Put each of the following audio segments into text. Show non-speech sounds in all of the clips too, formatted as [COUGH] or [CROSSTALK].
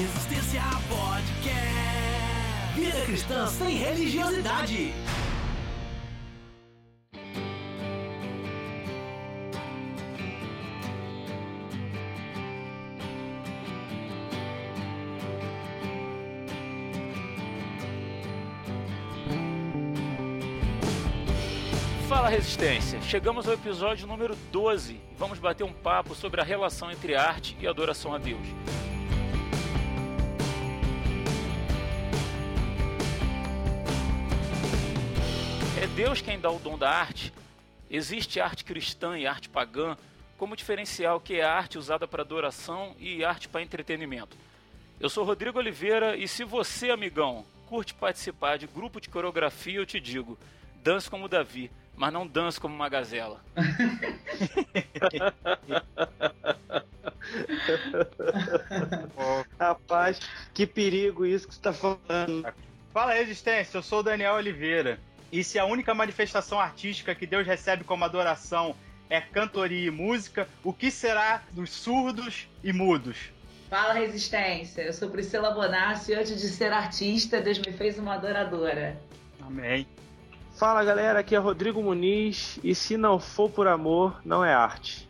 Resistência Podcast. Vida cristã sem religiosidade. Fala Resistência! Chegamos ao episódio número 12 e vamos bater um papo sobre a relação entre arte e adoração a Deus. Deus quem dá o dom da arte? Existe arte cristã e arte pagã? Como diferenciar o que é arte usada para adoração e arte para entretenimento? Eu sou Rodrigo Oliveira e se você, amigão, curte participar de grupo de coreografia, eu te digo, dance como Davi, mas não dance como uma gazela. [LAUGHS] Rapaz, que perigo isso que você tá falando. Fala Resistência, eu sou o Daniel Oliveira. E se a única manifestação artística que Deus recebe como adoração é cantoria e música, o que será dos surdos e mudos? Fala Resistência, eu sou Priscila Bonassi e antes de ser artista, Deus me fez uma adoradora. Amém. Fala galera, aqui é Rodrigo Muniz e se não for por amor, não é arte.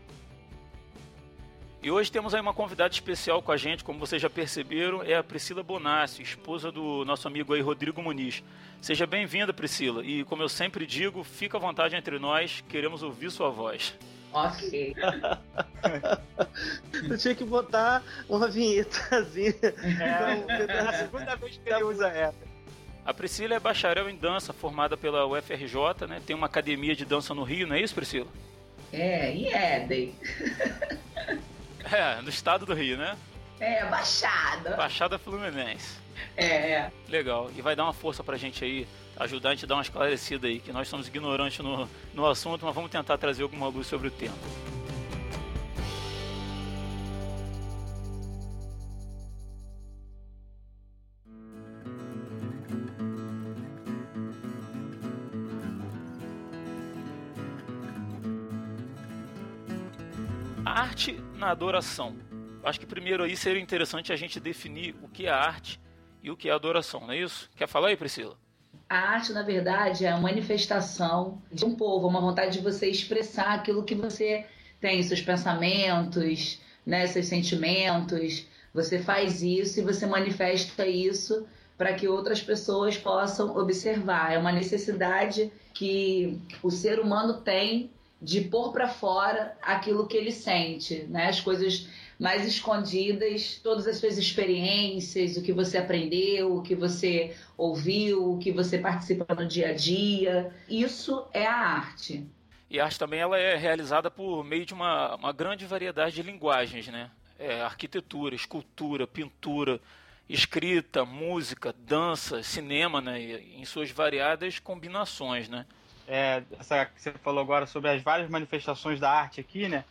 E hoje temos aí uma convidada especial com a gente, como vocês já perceberam, é a Priscila Bonassi, esposa do nosso amigo aí Rodrigo Muniz. Seja bem-vinda, Priscila, e como eu sempre digo, fica à vontade entre nós, queremos ouvir sua voz. Ok. [LAUGHS] Tu tinha que botar uma vinhetazinha. É a segunda vez que ele usa essa. A Priscila é bacharel em dança, formada pela UFRJ, né? Tem uma academia de dança no Rio, não é isso, Priscila? É, e Éden? [LAUGHS] [LAUGHS] É, no estado do Rio, né? É, Baixada. Baixada Fluminense. É, é. Legal. E vai dar uma força pra gente aí, ajudar a gente a dar uma esclarecida aí, que nós somos ignorantes no, no assunto, mas vamos tentar trazer alguma luz sobre o tema. Arte na adoração. Acho que primeiro aí seria interessante a gente definir o que é arte e o que é adoração, não é isso? Quer falar aí, Priscila? A arte, na verdade, é a manifestação de um povo, uma vontade de você expressar aquilo que você tem, seus pensamentos, né, seus sentimentos. Você faz isso e você manifesta isso para que outras pessoas possam observar. É uma necessidade que o ser humano tem de pôr para fora aquilo que ele sente, né? As coisas mais escondidas, todas as suas experiências, o que você aprendeu, o que você ouviu, o que você participa no dia a dia. Isso é a arte. E a arte também ela é realizada por meio de uma, uma grande variedade de linguagens, né? É, arquitetura, escultura, pintura, escrita, música, dança, cinema, né? Em suas variadas combinações, né? É, essa que você falou agora sobre as várias manifestações da arte aqui, né?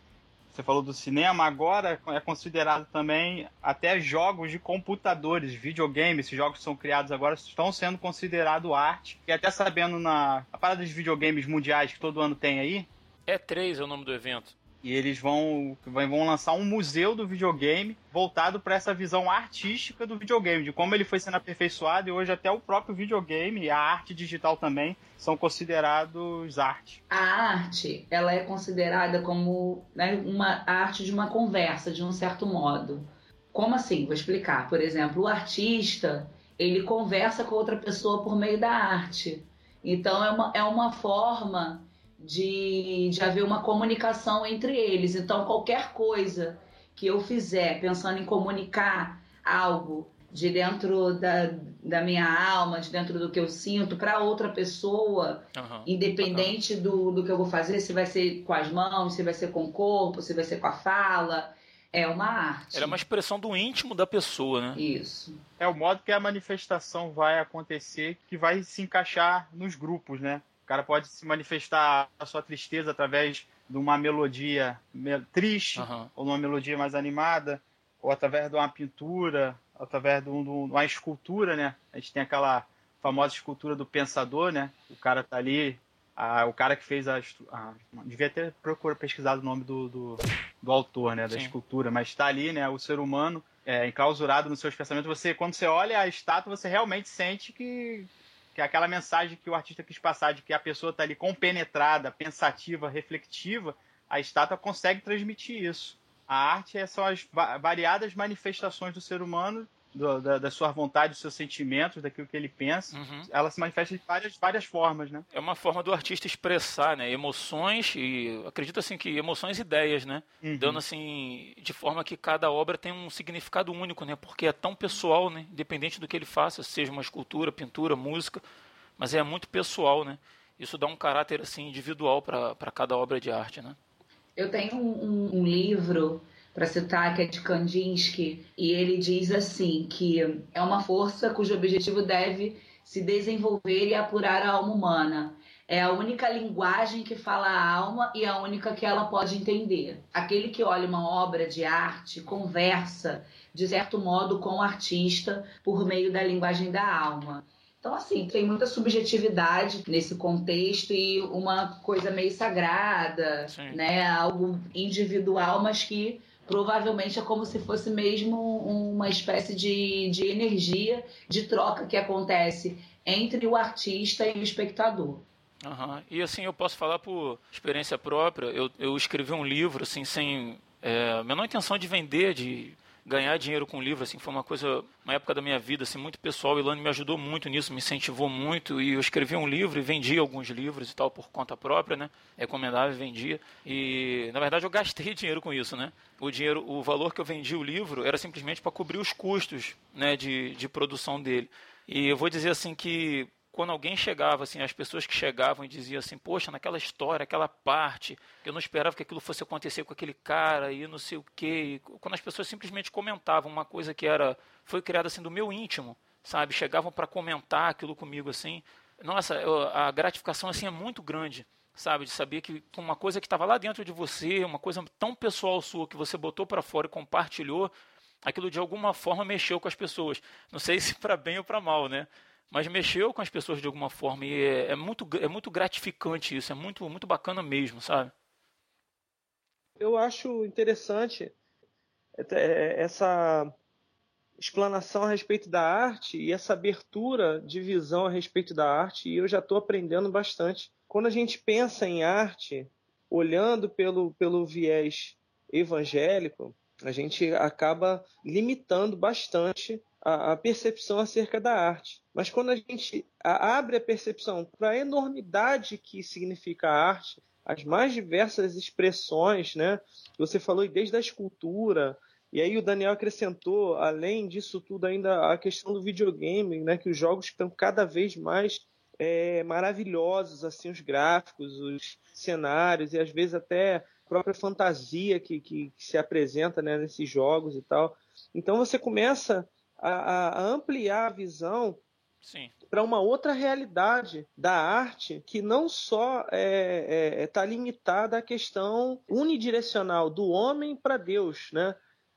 Você falou do cinema, agora é considerado também até jogos de computadores, videogames, esses jogos que são criados agora estão sendo considerados arte. E até sabendo na parada de videogames mundiais que todo ano tem aí, E3 é o nome do evento. E eles vão, vão lançar um museu do videogame voltado para essa visão artística do videogame, de como ele foi sendo aperfeiçoado e hoje até o próprio videogame e a arte digital também são considerados arte. A arte, ela é considerada como né, uma a arte de uma conversa, de um certo modo. Como assim? Vou explicar. Por exemplo, o artista, ele conversa com outra pessoa por meio da arte. Então, é uma, é uma forma de, de haver uma comunicação entre eles. Então, qualquer coisa que eu fizer pensando em comunicar algo de dentro da, da minha alma, de dentro do que eu sinto, para outra pessoa, Aham. independente do, do que eu vou fazer, se vai ser com as mãos, se vai ser com o corpo, se vai ser com a fala, é uma arte. Era uma expressão do íntimo da pessoa, né? Isso. É o modo que a manifestação vai acontecer, que vai se encaixar nos grupos, né? O cara pode se manifestar a sua tristeza através de uma melodia me- triste, Aham. ou numa melodia mais animada, ou através de uma pintura, através de, um- de uma escultura, né? A gente tem aquela famosa escultura do pensador, né? O cara tá ali, a- o cara que fez a, a- devia ter procurado pesquisado o nome do, do, do autor, né? Da Sim. escultura, mas está ali, né? O ser humano é, enclausurado nos seus pensamentos, você, quando você olha a estátua, você realmente sente que, que é aquela mensagem que o artista quis passar, de que a pessoa está ali compenetrada, pensativa, reflexiva, a estátua consegue transmitir isso. A arte é, são as variadas manifestações do ser humano do, da, da, sua vontade, dos seus sentimentos, daquilo que ele pensa, uhum. ela se manifesta de várias, várias formas, né? É uma forma do artista expressar, né? Emoções e acredito assim que emoções e ideias, né? Uhum. Dando assim de forma que cada obra tem um significado único, né? Porque é tão pessoal, né? Independente do que ele faça, seja uma escultura, pintura, música, mas é muito pessoal, né? Isso dá um caráter assim individual para cada obra de arte, né? Eu tenho um, um, um livro para citar, que é de Kandinsky, e ele diz assim que é uma força cujo objetivo deve se desenvolver e apurar a alma humana. É a única linguagem que fala a alma e a única que ela pode entender. Aquele que olha uma obra de arte conversa, de certo modo, com o artista por meio da linguagem da alma. Então, assim, tem muita subjetividade nesse contexto e uma coisa meio sagrada, Sim. né? Algo individual, mas que provavelmente é como se fosse mesmo uma espécie de, de energia de troca que acontece entre o artista e o espectador. Uhum. E assim, eu posso falar por experiência própria, eu, eu escrevi um livro assim, sem é, a menor intenção de vender, de ganhar dinheiro com livro, assim, foi uma coisa, uma época da minha vida, assim, muito pessoal. O Ilane me ajudou muito nisso, me incentivou muito. E eu escrevi um livro e vendi alguns livros e tal por conta própria, né? Recomendava e vendia. E, na verdade, eu gastei [LAUGHS] dinheiro com isso, né? O dinheiro, o valor que eu vendi o livro era simplesmente para cobrir os custos, né, de, de produção dele. E eu vou dizer assim que quando alguém chegava, assim, as pessoas que chegavam e diziam assim, poxa, naquela história, aquela parte, eu não esperava que aquilo fosse acontecer com aquele cara e não sei o quê. Quando as pessoas simplesmente comentavam uma coisa que era foi criada assim do meu íntimo, sabe? Chegavam para comentar aquilo comigo assim. Nossa, a gratificação assim é muito grande, sabe? De saber que uma coisa que estava lá dentro de você, uma coisa tão pessoal sua que você botou para fora e compartilhou, aquilo de alguma forma mexeu com as pessoas. Não sei se para bem ou para mal, né? Mas mexeu com as pessoas de alguma forma e é, é, muito, é muito gratificante isso, é muito, muito bacana mesmo, sabe? Eu acho interessante é, essa explanação a respeito da arte e essa abertura de visão a respeito da arte e eu já estou aprendendo bastante. Quando a gente pensa em arte, olhando pelo, pelo viés evangélico, a gente acaba limitando bastante a, a percepção acerca da arte. Mas quando a gente abre a percepção para a enormidade que significa a arte, as mais diversas expressões, né? Você falou desde a escultura, e aí o Daniel acrescentou, além disso tudo, ainda a questão do videogame, né? Que os jogos estão cada vez mais é, maravilhosos, assim, os gráficos, os cenários, e às vezes até a própria fantasia que, que, que se apresenta né, nesses jogos e tal. Então você começa a, a ampliar a visão para uma outra realidade da arte que não só está é, é, tá limitada à questão unidirecional do homem para Deus, né?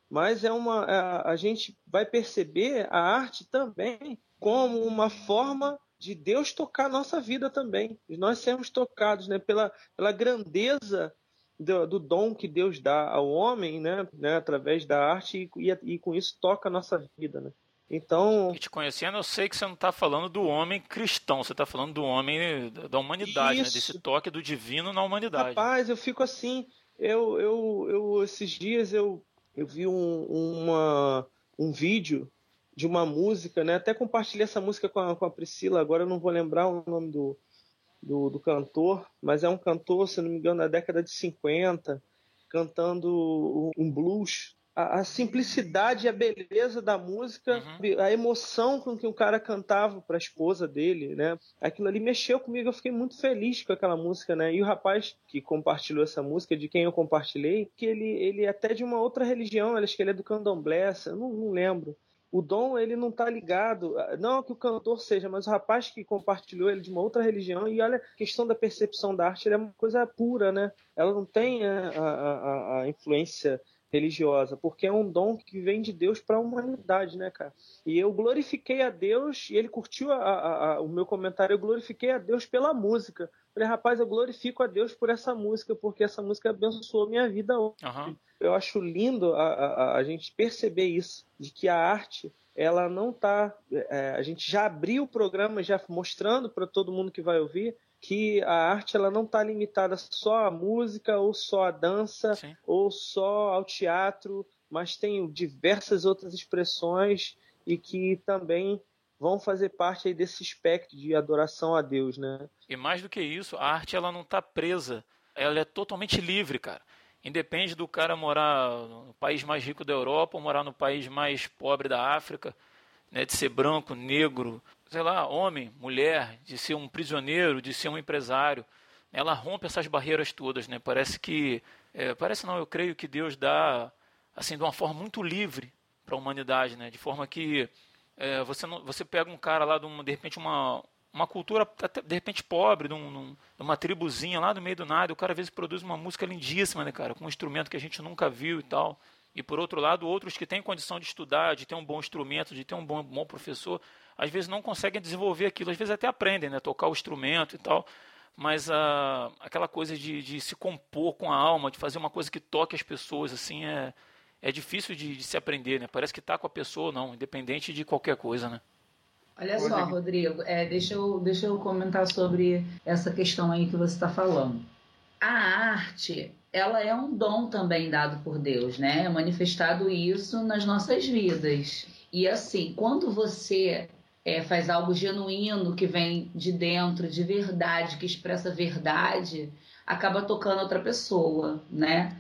Mas é uma a, a gente vai perceber a arte também como uma forma de Deus tocar a nossa vida também. Nós sermos tocados né, pela, pela grandeza do, do, dom que Deus dá ao homem, né, né através da arte, e, e, e, com isso toca a nossa vida. Né? Então. E te conhecendo, eu sei que você não está falando do homem cristão, você está falando do homem da humanidade, né, desse toque do divino na humanidade. Rapaz, eu fico assim. Eu, eu, eu esses dias eu, eu vi um, uma, um vídeo de uma música, né? Até compartilhei essa música com a, com a Priscila, agora eu não vou lembrar o nome do, do, do, cantor, mas é um cantor, se não me engano, da década de 50, cantando um blues. A, a simplicidade e a beleza da música, uhum. a emoção com que o cara cantava para a esposa dele, né? Aquilo ali mexeu comigo, eu fiquei muito feliz com aquela música, né? E o rapaz que compartilhou essa música, de quem eu compartilhei, que ele, ele é até de uma outra religião, acho que ele é do candomblé, eu não, não lembro o dom ele não está ligado, não que o cantor seja, mas o rapaz que compartilhou ele de uma outra religião e olha a questão da percepção da arte, é uma coisa pura, né? Ela não tem a, a, a influência religiosa, porque é um dom que vem de Deus para a humanidade, né, cara? E eu glorifiquei a Deus, e ele curtiu a, a, a, o meu comentário, eu glorifiquei a Deus pela música. Falei, rapaz, eu glorifico a Deus por essa música, porque essa música abençoou minha vida hoje. Uhum. Eu acho lindo a, a, gente perceber isso, de que a arte ela não está. É, a gente já abriu o programa já mostrando para todo mundo que vai ouvir que a arte ela não está limitada só à música ou só à dança Sim. ou só ao teatro, mas tem diversas outras expressões e que também vão fazer parte aí desse espectro de adoração a Deus, né? E mais do que isso, a arte ela não está presa, ela é totalmente livre, cara. Independe do cara morar no país mais rico da Europa ou morar no país mais pobre da África, né, de ser branco, negro, sei lá, homem, mulher, de ser um prisioneiro, de ser um empresário. Ela rompe essas barreiras todas, né? Parece que, é, parece não, eu creio que Deus dá, assim, de uma forma muito livre para a humanidade, né? De forma que é, você não, você pega um cara lá de, uma, de repente uma uma cultura até, de repente pobre, de, um, de, uma tribuzinha lá no meio do nada, o cara às vezes produz uma música lindíssima, né, cara, com um instrumento que a gente nunca viu e tal. E por outro lado, outros que têm condição de estudar, de ter um bom instrumento, de ter um bom, bom professor, às vezes não conseguem desenvolver aquilo, às vezes até aprendem, né, tocar o instrumento e tal, mas ah, aquela coisa de, de, se compor com a alma, de fazer uma coisa que toque as pessoas, assim, é, é difícil de, de se aprender, né? Parece que está com a pessoa não, independente de qualquer coisa, né? Olha só, Rodrigo, é, deixa, eu, deixa eu comentar sobre essa questão aí que você está falando. A arte, ela é um dom também dado por Deus, né? É manifestado isso nas nossas vidas. E assim, quando você é, faz algo genuíno que vem de dentro, de verdade, que expressa verdade, acaba tocando outra pessoa, né?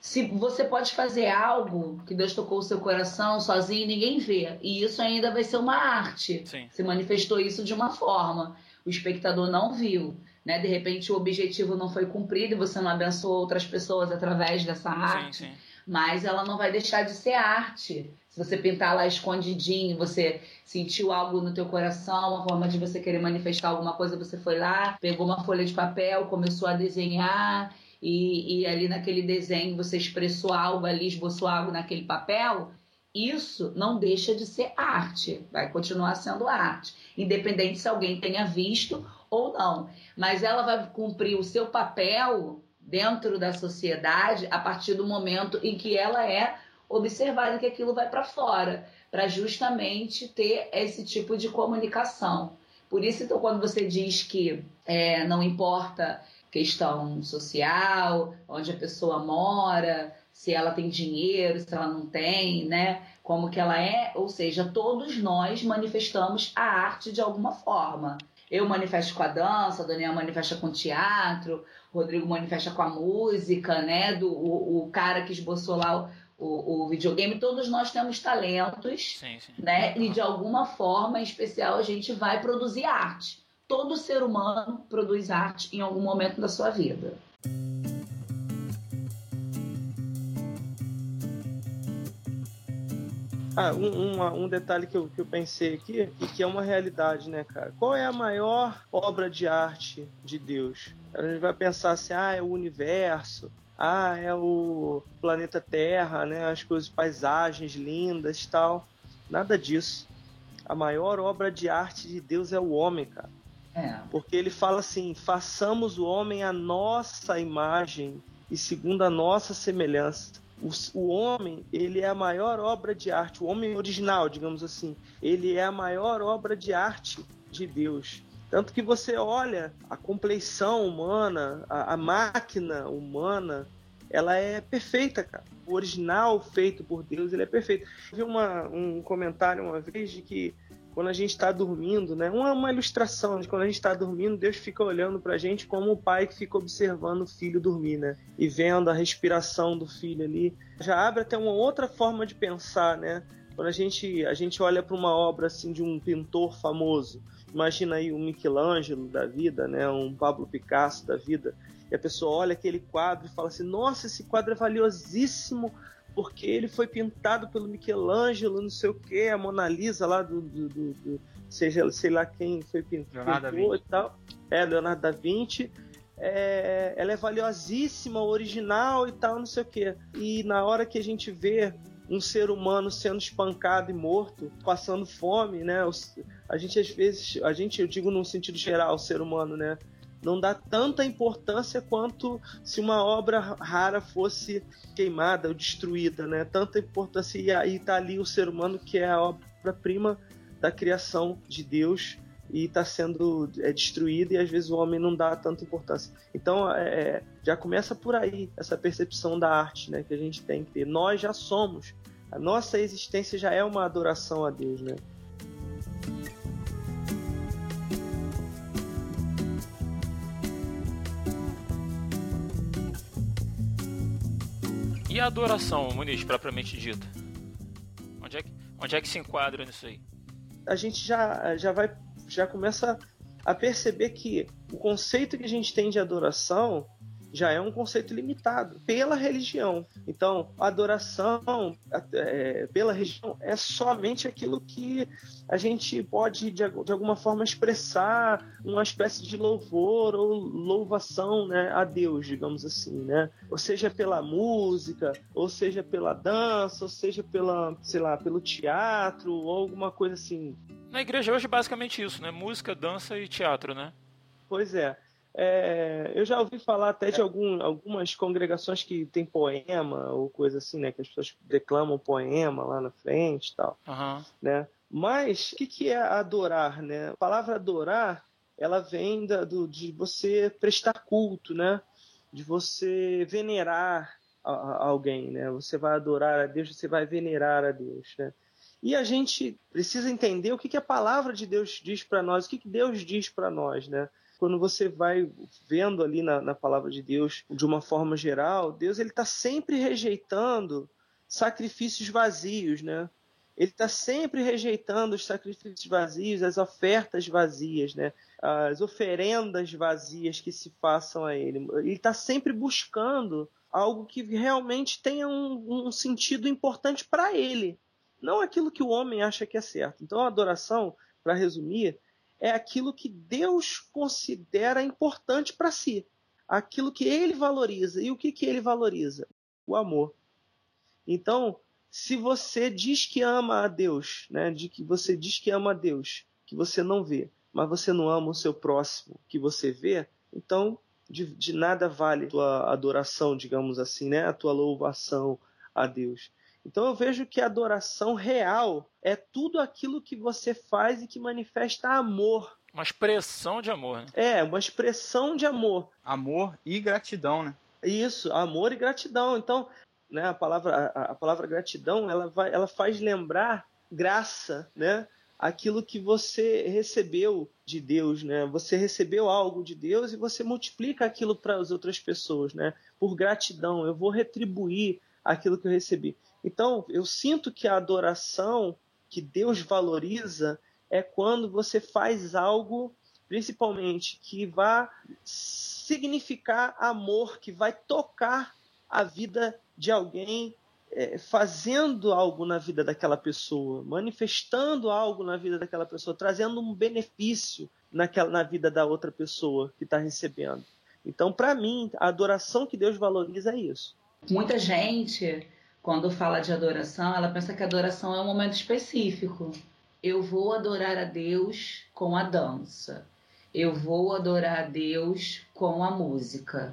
Se você pode fazer algo que Deus tocou o seu coração sozinho, ninguém vê. E isso ainda vai ser uma arte. Sim. Você manifestou isso de uma forma. O espectador não viu. Né? De repente o objetivo não foi cumprido e você não abençoou outras pessoas através dessa arte. Sim, sim. Mas ela não vai deixar de ser arte. Se você pintar lá escondidinho, você sentiu algo no teu coração, uma forma de você querer manifestar alguma coisa, você foi lá, pegou uma folha de papel, começou a desenhar e, e ali naquele desenho você expressou algo ali, esboçou algo naquele papel, isso não deixa de ser arte, vai continuar sendo arte, independente se alguém tenha visto ou não. Mas ela vai cumprir o seu papel dentro da sociedade a partir do momento em que ela é observar que aquilo vai para fora, para justamente ter esse tipo de comunicação. Por isso, então, quando você diz que é, não importa questão social, onde a pessoa mora, se ela tem dinheiro, se ela não tem, né? Como que ela é, ou seja, todos nós manifestamos a arte de alguma forma. Eu manifesto com a dança, a Daniel manifesta com o teatro, o Rodrigo manifesta com a música, né? Do, o, o cara que esboçou lá o, o, videogame, todos nós temos talentos, sim, sim. né? E de alguma forma em especial a gente vai produzir arte. Todo ser humano produz arte em algum momento da sua vida. Ah, um, um, um, detalhe que eu, que eu pensei aqui e que é uma realidade, né, cara? Qual é a maior obra de arte de Deus? A gente vai pensar assim, ah, é o universo, ah, é o planeta Terra, né? As coisas, paisagens lindas tal. Nada disso. A maior obra de arte de Deus é o homem, cara. É. Porque ele fala assim: façamos o homem a nossa imagem e segundo a nossa semelhança. O, o, homem, ele é a maior obra de arte, o homem original, digamos assim, ele é a maior obra de arte de Deus. Tanto que você olha a compleição humana, a, a máquina humana, ela é perfeita, cara. O original feito por Deus, ele é perfeito. Eu vi uma, um comentário uma vez de que quando a gente está dormindo, né? Uma, uma ilustração de quando a gente está dormindo, Deus fica olhando para a gente como o pai que fica observando o filho dormir, né? E vendo a respiração do filho ali. Já abre até uma outra forma de pensar, né? Quando a gente, a gente olha para uma obra assim de um pintor famoso, Imagina aí um Michelangelo da vida, né? Um Pablo Picasso da vida. E a pessoa olha aquele quadro e fala assim: Nossa, esse quadro é valiosíssimo porque ele foi pintado pelo Michelangelo, não sei o que, a Mona Lisa lá do, do, do, do seja sei lá quem foi pintor e tal, é Leonardo da Vinci. é, ela é valiosíssima, original e tal, não sei o quê. E na hora que a gente vê um ser humano sendo espancado e morto, passando fome, né? A gente às vezes, a gente, eu digo no sentido geral, o ser humano, né? Não dá tanta importância quanto se uma obra rara fosse queimada ou destruída, né? Tanta importância e aí tá ali o ser humano que é a obra-prima da criação de Deus e está sendo é, destruída e às vezes o homem não dá tanta importância. Então é, é, já começa por aí essa percepção da arte né, que a gente tem que ter. Nós já somos, a nossa existência já é uma adoração a Deus. Né? E a adoração, Muniz, propriamente dita? Onde é que, onde é que se enquadra nisso aí? A gente já, já vai já começa a perceber que o conceito que a gente tem de adoração já é um conceito limitado pela religião. Então, a adoração é, pela religião é somente aquilo que a gente pode, de, de, alguma forma, expressar uma espécie de louvor ou louvação né, a Deus, digamos assim, né? Ou seja, pela música, ou seja, pela dança, ou seja, pela, sei lá, pelo teatro, ou alguma coisa assim. Na igreja hoje, basicamente isso, né? Música, dança e teatro, né? Pois é. É, eu já ouvi falar até de algum, algumas congregações que tem poema ou coisa assim, né? Que as pessoas declamam poema lá na frente e tal, uhum. né? Mas o que, que é adorar, né? A palavra adorar, ela vem da, do, de você prestar culto, né? De você venerar a, a alguém, né? Você vai adorar a Deus, você vai venerar a Deus, né? E a gente precisa entender o que, que a palavra de Deus diz para nós, o que, que Deus diz para nós, né? Quando você vai vendo ali na, na, palavra de Deus, de uma forma geral, Deus ele está sempre rejeitando sacrifícios vazios, né? Ele está sempre rejeitando os sacrifícios vazios, as ofertas vazias, né? As oferendas vazias que se façam a Ele. Ele está sempre buscando algo que realmente tenha um, um sentido importante para Ele, não aquilo que o homem acha que é certo. Então, a adoração, para resumir, é aquilo que Deus considera importante para si, aquilo que ele valoriza. E o que, que ele valoriza? O amor. Então, se você diz que ama a Deus, né, de que você diz que ama a Deus, que você não vê, mas você não ama o seu próximo, que você vê, então de, de nada vale a tua adoração, digamos assim, né, a tua louvação a Deus. Então eu vejo que a adoração real é tudo aquilo que você faz e que manifesta amor. Uma expressão de amor, né? É, uma expressão de amor. Amor e gratidão, né? Isso, amor e gratidão. Então, né, a palavra, a, a palavra gratidão, ela, vai, ela faz lembrar graça, né? Aquilo que você recebeu de Deus, né? Você recebeu algo de Deus e você multiplica aquilo para as outras pessoas, né? Por gratidão, eu vou retribuir aquilo que eu recebi. Então, eu sinto que a adoração que Deus valoriza é quando você faz algo, principalmente, que vá significar amor, que vai tocar a vida de alguém, é, fazendo algo na vida daquela pessoa, manifestando algo na vida daquela pessoa, trazendo um benefício naquela, na vida da outra pessoa que está recebendo. Então, para mim, a adoração que Deus valoriza é isso. Muita gente quando fala de adoração, ela pensa que adoração é um momento específico. Eu vou adorar a Deus com a dança. Eu vou adorar a Deus com a música.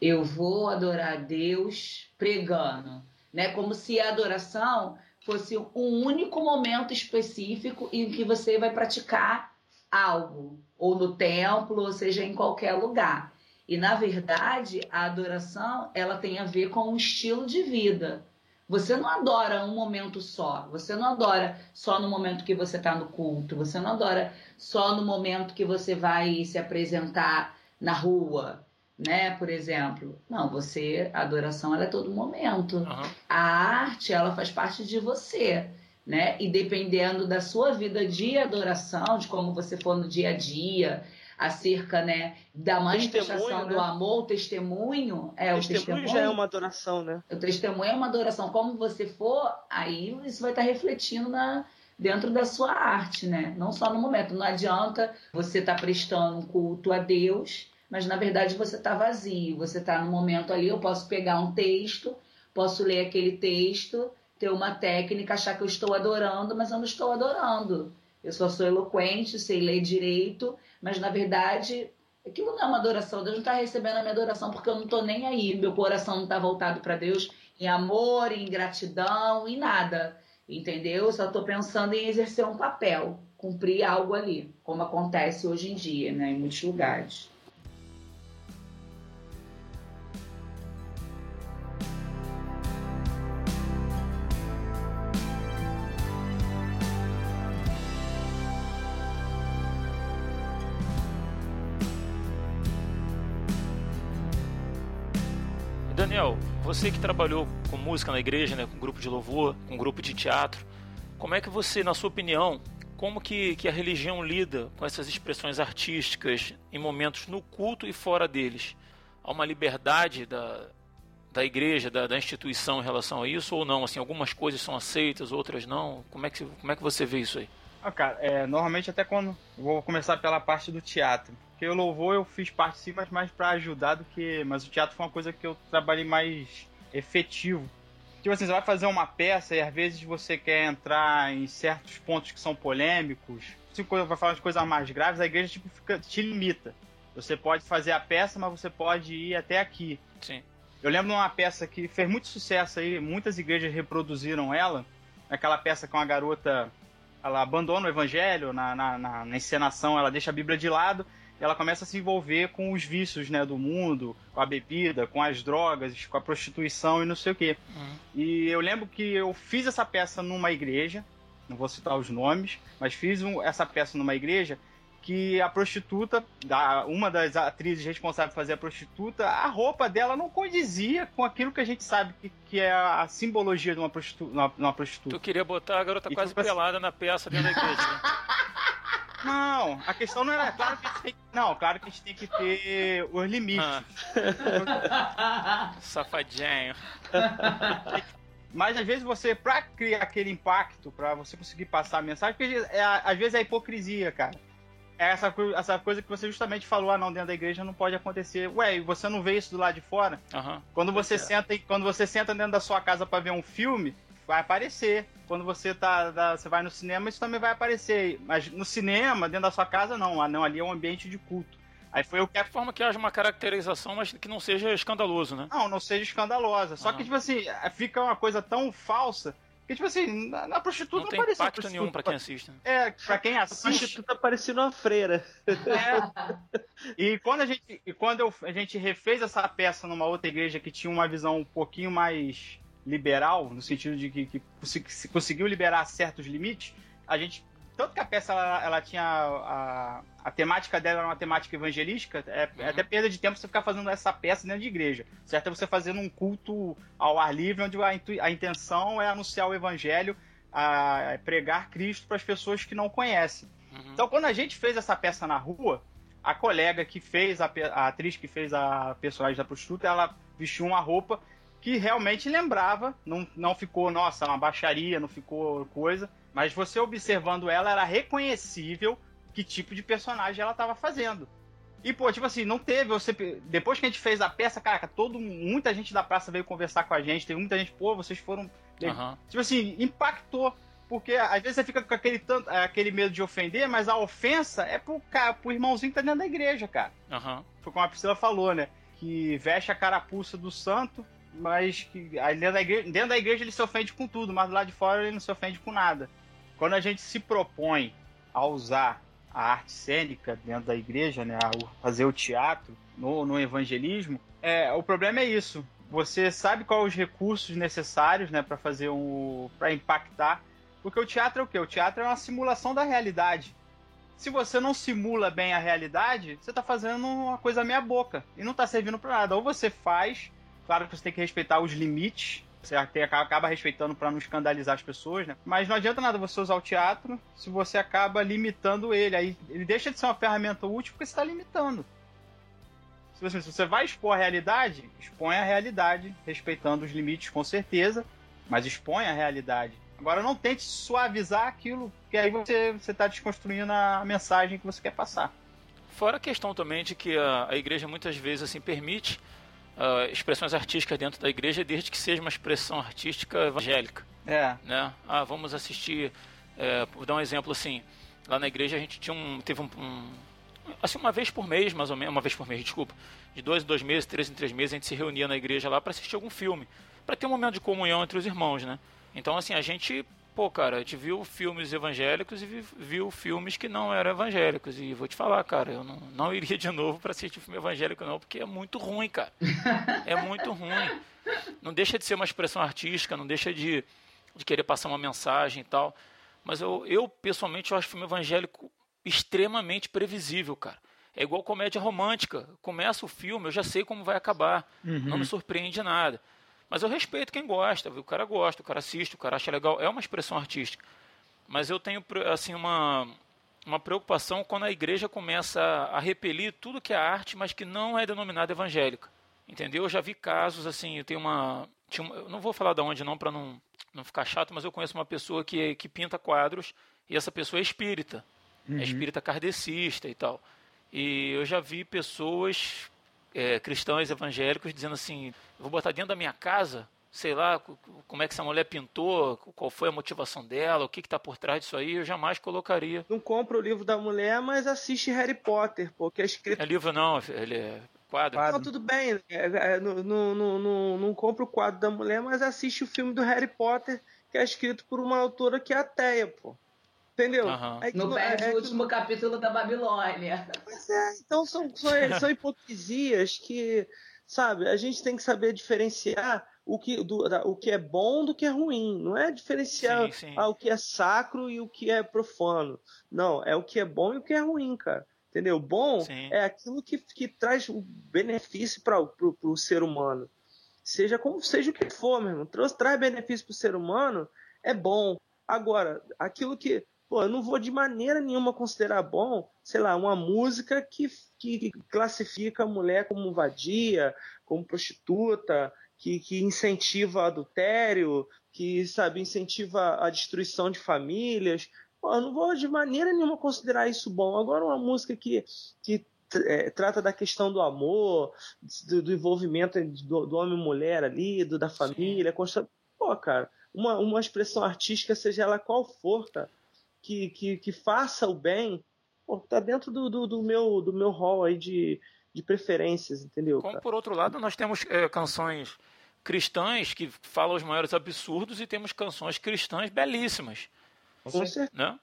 Eu vou adorar a Deus pregando, né? Como se a adoração fosse um único momento específico em que você vai praticar algo, ou no templo, ou seja, em qualquer lugar. E na verdade, a adoração, ela tem a ver com um estilo de vida. Você não adora um momento só. Você não adora só no momento que você está no culto. Você não adora só no momento que você vai se apresentar na rua, né? Por exemplo. Não, você, a adoração ela é todo momento. Uhum. A arte, ela faz parte de você, né? E dependendo da sua vida de adoração, de como você for no dia a dia, acerca né, da manifestação do né? amor, o testemunho. É, o testemunho, o testemunho já é uma adoração, né? O testemunho é uma adoração. Como você for, aí isso vai estar refletindo na, dentro da sua arte, né? Não só no momento. Não adianta você estar tá prestando um culto a Deus, mas na verdade você está vazio. Você está no momento ali, eu posso pegar um texto, posso ler aquele texto, ter uma técnica, achar que eu estou adorando, mas eu não estou adorando. Eu só sou eloquente, sei ler direito, mas na verdade aquilo não é uma adoração. Deus não está recebendo a minha adoração porque eu não estou nem aí. Meu coração não está voltado para Deus em amor, em gratidão, em nada. Entendeu? Eu só estou pensando em exercer um papel, cumprir algo ali, como acontece hoje em dia, né, em muitos lugares. Você que trabalhou com música na igreja, né, com grupo de louvor, com grupo de teatro, como é que você, na sua opinião, como que, que a religião lida com essas expressões artísticas em momentos no culto e fora deles? Há uma liberdade da, da igreja, da, da, instituição em relação a isso ou não? Assim, algumas coisas são aceitas, outras não. Como é que, como é que você vê isso aí? Ah, cara, é, normalmente até quando. Vou começar pela parte do teatro. Porque o louvor eu fiz parte sim, mas mais para ajudar do que. Mas o teatro foi uma coisa que eu trabalhei mais efetivo. Tipo assim, você vai fazer uma peça e às vezes você quer entrar em certos pontos que são polêmicos. Se vai falar de coisas mais graves, a igreja tipo, fica, te limita. Você pode fazer a peça, mas você pode ir até aqui. Sim. Eu lembro de uma peça que fez muito sucesso aí, muitas igrejas reproduziram ela. Aquela peça com a garota, ela abandona o evangelho na, na, na, na encenação, ela deixa a Bíblia de lado ela começa a se envolver com os vícios né, do mundo, com a bebida, com as drogas, com a prostituição e não sei o quê. Uhum. E eu lembro que eu fiz essa peça numa igreja, não vou citar os nomes, mas fiz um, essa peça numa igreja que a prostituta, uma das atrizes responsáveis por fazer a prostituta, a roupa dela não condizia com aquilo que a gente sabe que, que é a simbologia de uma, prostitu uma, uma prostituta. Tu queria botar a garota e quase tipo, assim pelada na peça dentro da igreja. Né? [LAUGHS] Não, a questão não era. Claro que a gente tem, não, claro que a gente tem que ter os limites. Ah. [LAUGHS] Safadinho. Mas às vezes você, pra criar aquele impacto, pra você conseguir passar a mensagem, porque é, às vezes é hipocrisia, cara. É essa, essa coisa que você justamente falou, ah, não, dentro da igreja não pode acontecer. Ué, você não vê isso do lado de fora? Uhum. Quando você é. senta quando você senta dentro da sua casa para ver um filme, vai aparecer. Quando você tá, tá, você vai no cinema, isso também vai aparecer. Mas no cinema, dentro da sua casa, não. Ah, não, ali é um ambiente de culto. Aí foi o que. De forma que haja uma caracterização, mas que não seja escandaloso, né? Não, não seja escandalosa. Só ah. que, tipo assim, fica uma coisa tão falsa. Que, tipo assim, na, na prostituta não, não tem impacto nenhum pra quem assiste. Né? É, pra quem assiste. A prostituta parecendo uma freira. É. [LAUGHS] E quando, a gente, e quando eu, a gente refez essa peça numa outra igreja que tinha uma visão um pouquinho mais liberal, no sentido de que, que se conseguiu liberar certos limites, a gente. Tanto que a peça ela, ela tinha. A, a temática dela era uma temática evangelística, é, é uhum. é, até perda de tempo você ficar fazendo essa peça dentro de igreja. Certo é você fazendo um culto ao ar livre, onde a, a intenção é anunciar o evangelho, a, a pregar Cristo para as pessoas que não conhecem. Uhum. Então, quando a gente fez essa peça na rua, a colega que fez, a, a atriz que fez a personagem da prostituta, ela vestiu uma roupa que realmente lembrava, não, não ficou, nossa, uma baixaria, não ficou coisa, mas você observando ela era reconhecível que tipo de personagem ela estava fazendo. E, pô, tipo assim, não teve. Você, depois que a gente fez a peça, cara, todo, muita gente da praça veio conversar com a gente. Teve muita gente, pô, vocês foram. Uhum. Tipo assim, impactou. Porque às vezes você fica com aquele, tanto, aquele medo de ofender, mas a ofensa é pro, cara, pro irmãozinho que tá dentro da igreja, cara. Uhum. Foi como a Priscila falou, né? Que veste a carapuça do santo, mas que dentro da, igreja, dentro da igreja ele se ofende com tudo, mas do lado de fora ele não se ofende com nada. Quando a gente se propõe a usar a arte cênica dentro da igreja, né, a fazer o teatro no, no evangelismo, é, o problema é isso. Você sabe quais os recursos necessários, né, para fazer um, para impactar, porque o teatro é o quê? O teatro é uma simulação da realidade. Se você não simula bem a realidade, você está fazendo uma coisa meia boca e não está servindo para nada. Ou você faz Claro que você tem que respeitar os limites. Você acaba respeitando para não escandalizar as pessoas, né? Mas não adianta nada você usar o teatro se você acaba limitando ele. Aí ele deixa de ser uma ferramenta útil porque você está limitando. Se você, se você vai expor a realidade, expõe a realidade, respeitando os limites com certeza, mas expõe a realidade. Agora não tente suavizar aquilo, que aí você está desconstruindo a mensagem que você quer passar. Fora a questão também de que a, a igreja muitas vezes assim permite uh, expressões artísticas dentro da igreja desde que seja uma expressão artística evangélica. É. Né? Ah, vamos assistir, é, vou dar um exemplo assim, lá na igreja a gente tinha um, teve um, um assim, uma vez por mês, mais ou menos, uma vez por mês, desculpa, de dois em dois meses, três em três meses, a gente se reunia na igreja lá para assistir algum filme, para ter um momento de comunhão entre os irmãos, né? Então, assim, a gente, pô, cara, a gente viu filmes evangélicos e viu filmes que não eram evangélicos. E vou te falar, cara, eu não, não iria de novo para assistir filme evangélico, não, porque é muito ruim, cara. É muito ruim. Não deixa de ser uma expressão artística, não deixa de, de querer passar uma mensagem e tal. Mas eu, eu, pessoalmente, eu acho filme evangélico extremamente previsível, cara. É igual comédia romântica. Começa o filme, eu já sei como vai acabar. Uhum. Não me surpreende nada. Mas eu respeito quem gosta, o cara gosta, o cara assiste, o cara acha legal. É uma expressão artística. Mas eu tenho assim uma, uma preocupação quando a igreja começa a, repelir tudo que é arte, mas que não é denominada evangélica. Entendeu? Eu já vi casos assim, eu tenho uma. uma eu não vou falar de onde não para não, não ficar chato, mas eu conheço uma pessoa que, que pinta quadros e essa pessoa é espírita. É uhum. É espírita kardecista e tal. E eu já vi pessoas é, cristãos evangélicos dizendo assim: vou botar dentro da minha casa, sei lá como é que essa mulher pintou, qual foi a motivação dela, o que está por trás disso aí, eu jamais colocaria. Não compra o livro da mulher, mas assiste Harry Potter, porque é escrito. É livro não, ele é quadro. Não, tudo bem, é, é, não, não, não, não compra o quadro da mulher, mas assiste o filme do Harry Potter, que é escrito por uma autora que é ateia, pô. Entendeu? Uhum. É não perde é, o último capítulo da Babilônia. Pois é, então são, são, [LAUGHS] são hipocrisias que, sabe, a gente tem que saber diferenciar o que, do, o que é bom do que é ruim. Não é diferenciar sim, sim. Ah, o que é sacro e o que é profano. Não, é o que é bom e o que é ruim, cara. Entendeu? Bom sim. é aquilo que, que traz o benefício para o ser humano. Seja como seja o que for, meu irmão. Traz, traz benefício para o ser humano, é bom. Agora, aquilo que Pô, eu não vou de maneira nenhuma considerar bom, sei lá, uma música que, que classifica a mulher como vadia, como prostituta, que, que incentiva adultério, que, sabe, incentiva a destruição de famílias. Pô, eu não vou de maneira nenhuma considerar isso bom. Agora, uma música que, que é, trata da questão do amor, do, do envolvimento do, do, homem e mulher ali, do, da família. Consta... Pô, cara, uma, uma expressão artística, seja ela qual for, cara, que, que, que faça o bem, pô, tá dentro do, do, do, meu do meu hall aí de, de preferências, entendeu? Como por outro lado, nós temos é, canções cristãs que falam os maiores absurdos e temos canções cristãs belíssimas. Com certeza. Né?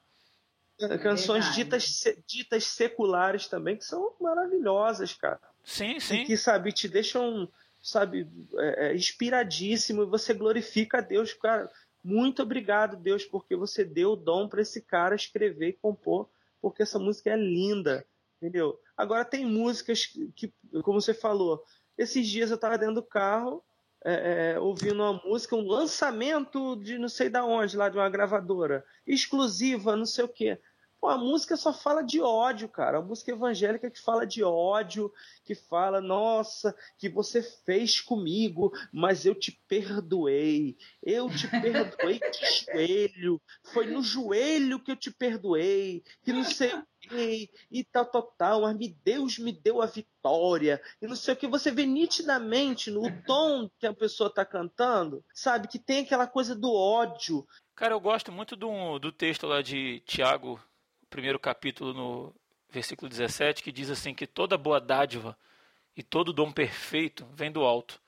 Canções ditas, ditas seculares também, que são maravilhosas, cara. Sim, sim. E que, sabe, te deixam, sabe, é, é, inspiradíssimo e você glorifica a Deus, cara. Muito obrigado, Deus, porque você deu o dom para esse cara escrever e compor, porque essa música é linda, entendeu? Agora tem músicas que, que como você falou, esses dias eu estava dentro do carro é, é, ouvindo uma música, um lançamento de não sei da onde, lá de uma gravadora, exclusiva, não sei o quê. Pô, a música só fala de ódio, cara. A música evangélica que fala de ódio, que fala, nossa, que você fez comigo, mas eu te perdoei. Eu te [LAUGHS] perdoei de joelho. Foi no joelho que eu te perdoei. Que não sei o que, e tal, tal, tal. Mas Deus me deu a vitória. E não sei o que. Você vê nitidamente no tom que a pessoa tá cantando, sabe? Que tem aquela coisa do ódio. Cara, eu gosto muito do, do texto lá de Tiago primeiro capítulo, no versículo 17, que diz assim: que toda boa dádiva e todo dom perfeito vem do alto,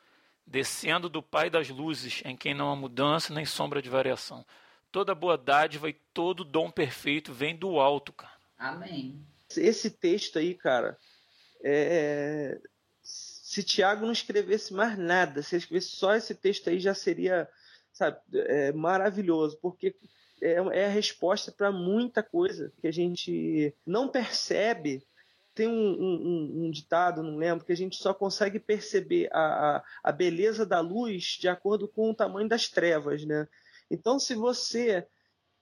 descendo do Pai das luzes, em quem não há mudança nem sombra de variação. Toda boa dádiva e todo dom perfeito vem do alto, cara. Amém. Esse texto aí, cara, é... se Tiago não escrevesse mais nada, se ele escrevesse só esse texto aí, já seria sabe, é, maravilhoso, porque é, é a resposta para muita coisa que a gente não percebe. Tem um, um, um, ditado, não lembro, que a gente só consegue perceber a, a, a beleza da luz de acordo com o tamanho das trevas, né? Então, se você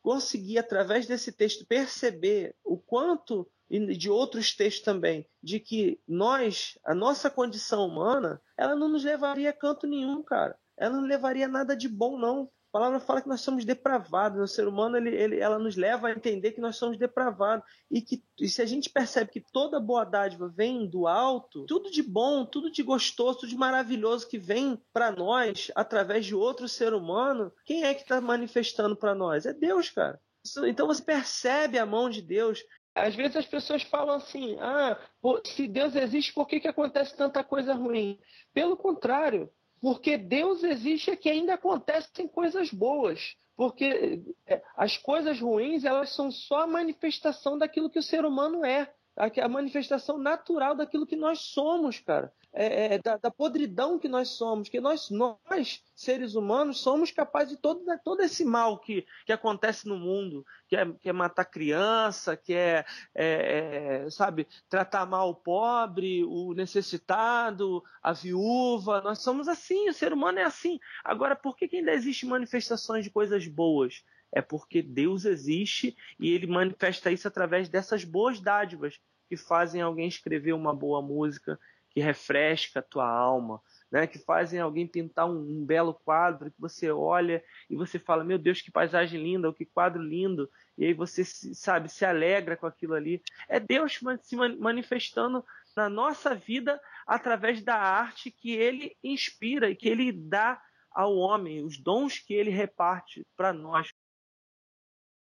conseguir, através desse texto, perceber o quanto, e de outros textos também, de que nós, a nossa condição humana, ela não nos levaria a canto nenhum, cara. Ela não levaria nada de bom, não palavra fala que nós somos depravados. O ser humano, ele, ele, ela nos leva a entender que nós somos depravados. E que e se a gente percebe que toda boa dádiva vem do alto, tudo de bom, tudo de gostoso, tudo de maravilhoso que vem para nós através de outro ser humano, quem é que está manifestando para nós? É Deus, cara. Então você percebe a mão de Deus. Às vezes as pessoas falam assim: ah, se Deus existe, por que, que acontece tanta coisa ruim? Pelo contrário, porque Deus existe é que ainda acontecem coisas boas. Porque é, as coisas ruins, elas são só a manifestação daquilo que o ser humano é. A manifestação natural daquilo que nós somos, cara. É, é, da, da, podridão que nós somos, que nós, nós, seres humanos, somos capazes de todo, todo esse mal que, que acontece no mundo, que é, que é matar criança, que é, é, é, sabe, tratar mal o pobre, o necessitado, a viúva. Nós somos assim, o ser humano é assim. Agora, por que, que ainda existem manifestações de coisas boas? É porque Deus existe e ele manifesta isso através dessas boas dádivas que fazem alguém escrever uma boa música, que refresca a tua alma, né? que fazem alguém pintar um, um, belo quadro que você olha e você fala, meu Deus, que paisagem linda, que quadro lindo, e aí você, sabe, se alegra com aquilo ali. É Deus se manifestando na nossa vida através da arte que ele inspira e que ele dá ao homem, os dons que ele reparte para nós.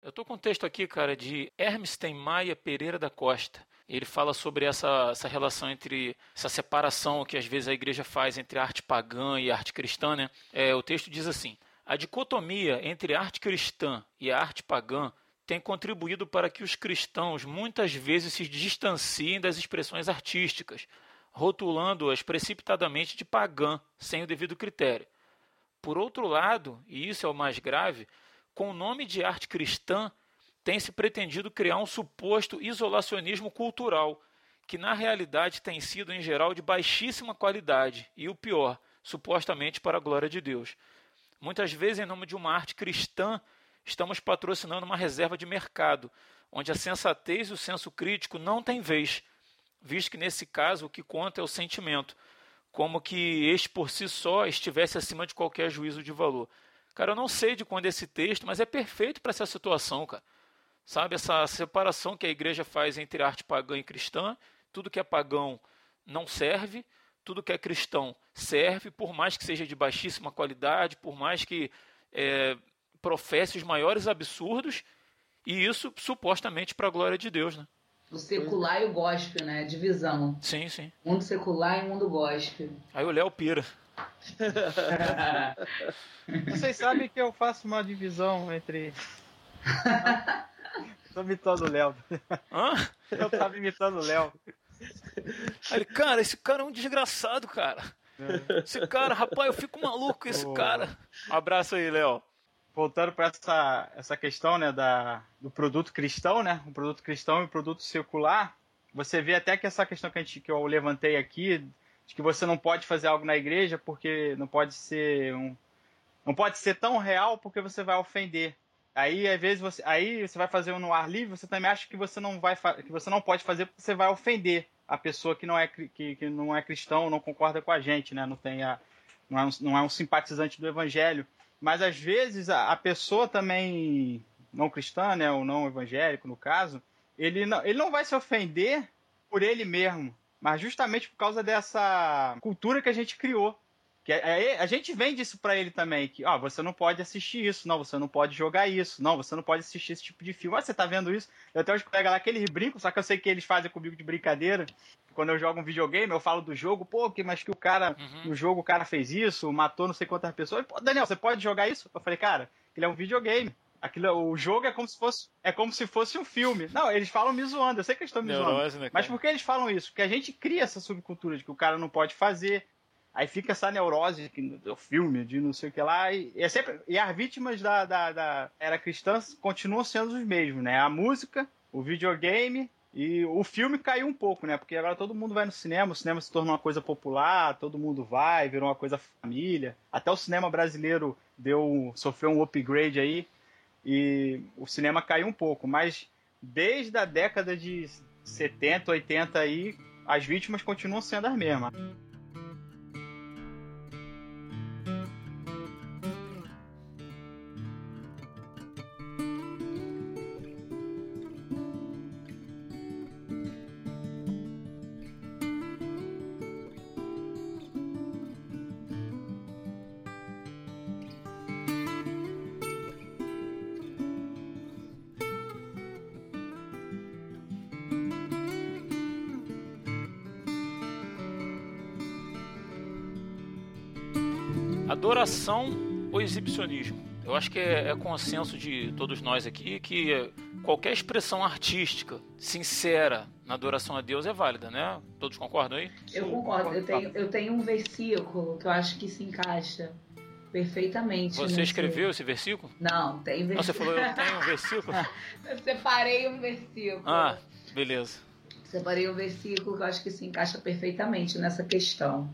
Eu estou com um texto aqui, cara, de Hermes Maia Pereira da Costa. Ele fala sobre essa, essa relação entre essa separação que às vezes a igreja faz entre arte pagã e arte cristã. Né? É, o texto diz assim: a dicotomia entre arte cristã e arte pagã tem contribuído para que os cristãos muitas vezes se distanciem das expressões artísticas, rotulando-as precipitadamente de pagã, sem o devido critério. Por outro lado, e isso é o mais grave, com o nome de arte cristã, tem se pretendido criar um suposto isolacionismo cultural, que na realidade tem sido em geral de baixíssima qualidade e o pior, supostamente para a glória de Deus. Muitas vezes, em nome de uma arte cristã, estamos patrocinando uma reserva de mercado, onde a sensatez e o senso crítico não têm vez, visto que nesse caso o que conta é o sentimento, como que este por si só estivesse acima de qualquer juízo de valor. Cara, eu não sei de quando é esse texto, mas é perfeito para essa situação, cara. Sabe, essa separação que a igreja faz entre arte pagã e cristã, tudo que é pagão não serve, tudo que é cristão serve, por mais que seja de baixíssima qualidade, por mais que é, professe os maiores absurdos, e isso supostamente para a glória de Deus, né? O secular e o gospel, né? Divisão. Sim, sim. Mundo secular e mundo gospel. Aí o Léo pira. [LAUGHS] Vocês sabem que eu faço uma divisão entre Tô imitando o Léo. Hã? Eu tava imitando o Léo. Aí cara, esse cara é um desgraçado, cara. É. Esse cara, rapaz, eu fico maluco com esse oh. cara. Um abraço aí, Léo. Voltando para essa, essa questão né, da, do produto cristão, né? O produto cristão e o produto secular. Você vê até que essa questão que, a gente, que eu levantei aqui, de que você não pode fazer algo na igreja porque não pode ser um. Não pode ser tão real porque você vai ofender. Aí, às vezes, você, aí você vai fazer um no ar livre, você também acha que você não vai que você não pode fazer porque você vai ofender a pessoa que não é, que, que não é cristão, não concorda com a gente, né? Não, tem a, não, é um, não é um simpatizante do evangelho. Mas às vezes a, a pessoa também não cristã, né? Ou não evangélico, no caso, ele não, ele não vai se ofender por ele mesmo, mas justamente por causa dessa cultura que a gente criou que a, a, gente vende isso para ele também, que ó, você não pode assistir isso, não, você não pode jogar isso, não, você não pode assistir esse tipo de filme. Ah, você tá vendo isso? Eu até os colegas lá que eles brincam, só que eu sei que eles fazem comigo de brincadeira. Quando eu jogo um videogame, eu falo do jogo, pô, que, mas que o cara, uhum. no jogo o cara fez isso, matou não sei quantas pessoas. Pô, Daniel, você pode jogar isso? Eu falei, cara, ele é um videogame. Aquilo, o jogo é como se fosse é como se fosse um filme. Não, eles falam me zoando, eu sei que eles estão me Neurose, zoando. Né, mas por que eles falam isso? Porque a gente cria essa subcultura de que o cara não pode fazer, Aí fica essa neurose do filme, de não sei o que lá. E, é sempre, e as vítimas da, da, da era cristã continuam sendo os mesmos, né? A música, o videogame e o filme caiu um pouco, né? Porque agora todo mundo vai no cinema, o cinema se tornou uma coisa popular, todo mundo vai, virou uma coisa família. Até o cinema brasileiro deu sofreu um upgrade aí e o cinema caiu um pouco, mas desde a década de 70, 80 aí, as vítimas continuam sendo as mesmas. Adoração ou exibicionismo? Eu acho que é, é, consenso de todos nós aqui que qualquer expressão artística sincera na adoração a Deus é válida, né? Todos concordam aí? Eu concordo. Eu tenho, eu tenho um versículo que eu acho que se encaixa perfeitamente. Você nesse... escreveu esse versículo? Não, tem versículo. Não, você falou, eu tenho um versículo? [LAUGHS] eu separei um versículo. Ah, beleza. Separei um versículo que eu acho que se encaixa perfeitamente nessa questão.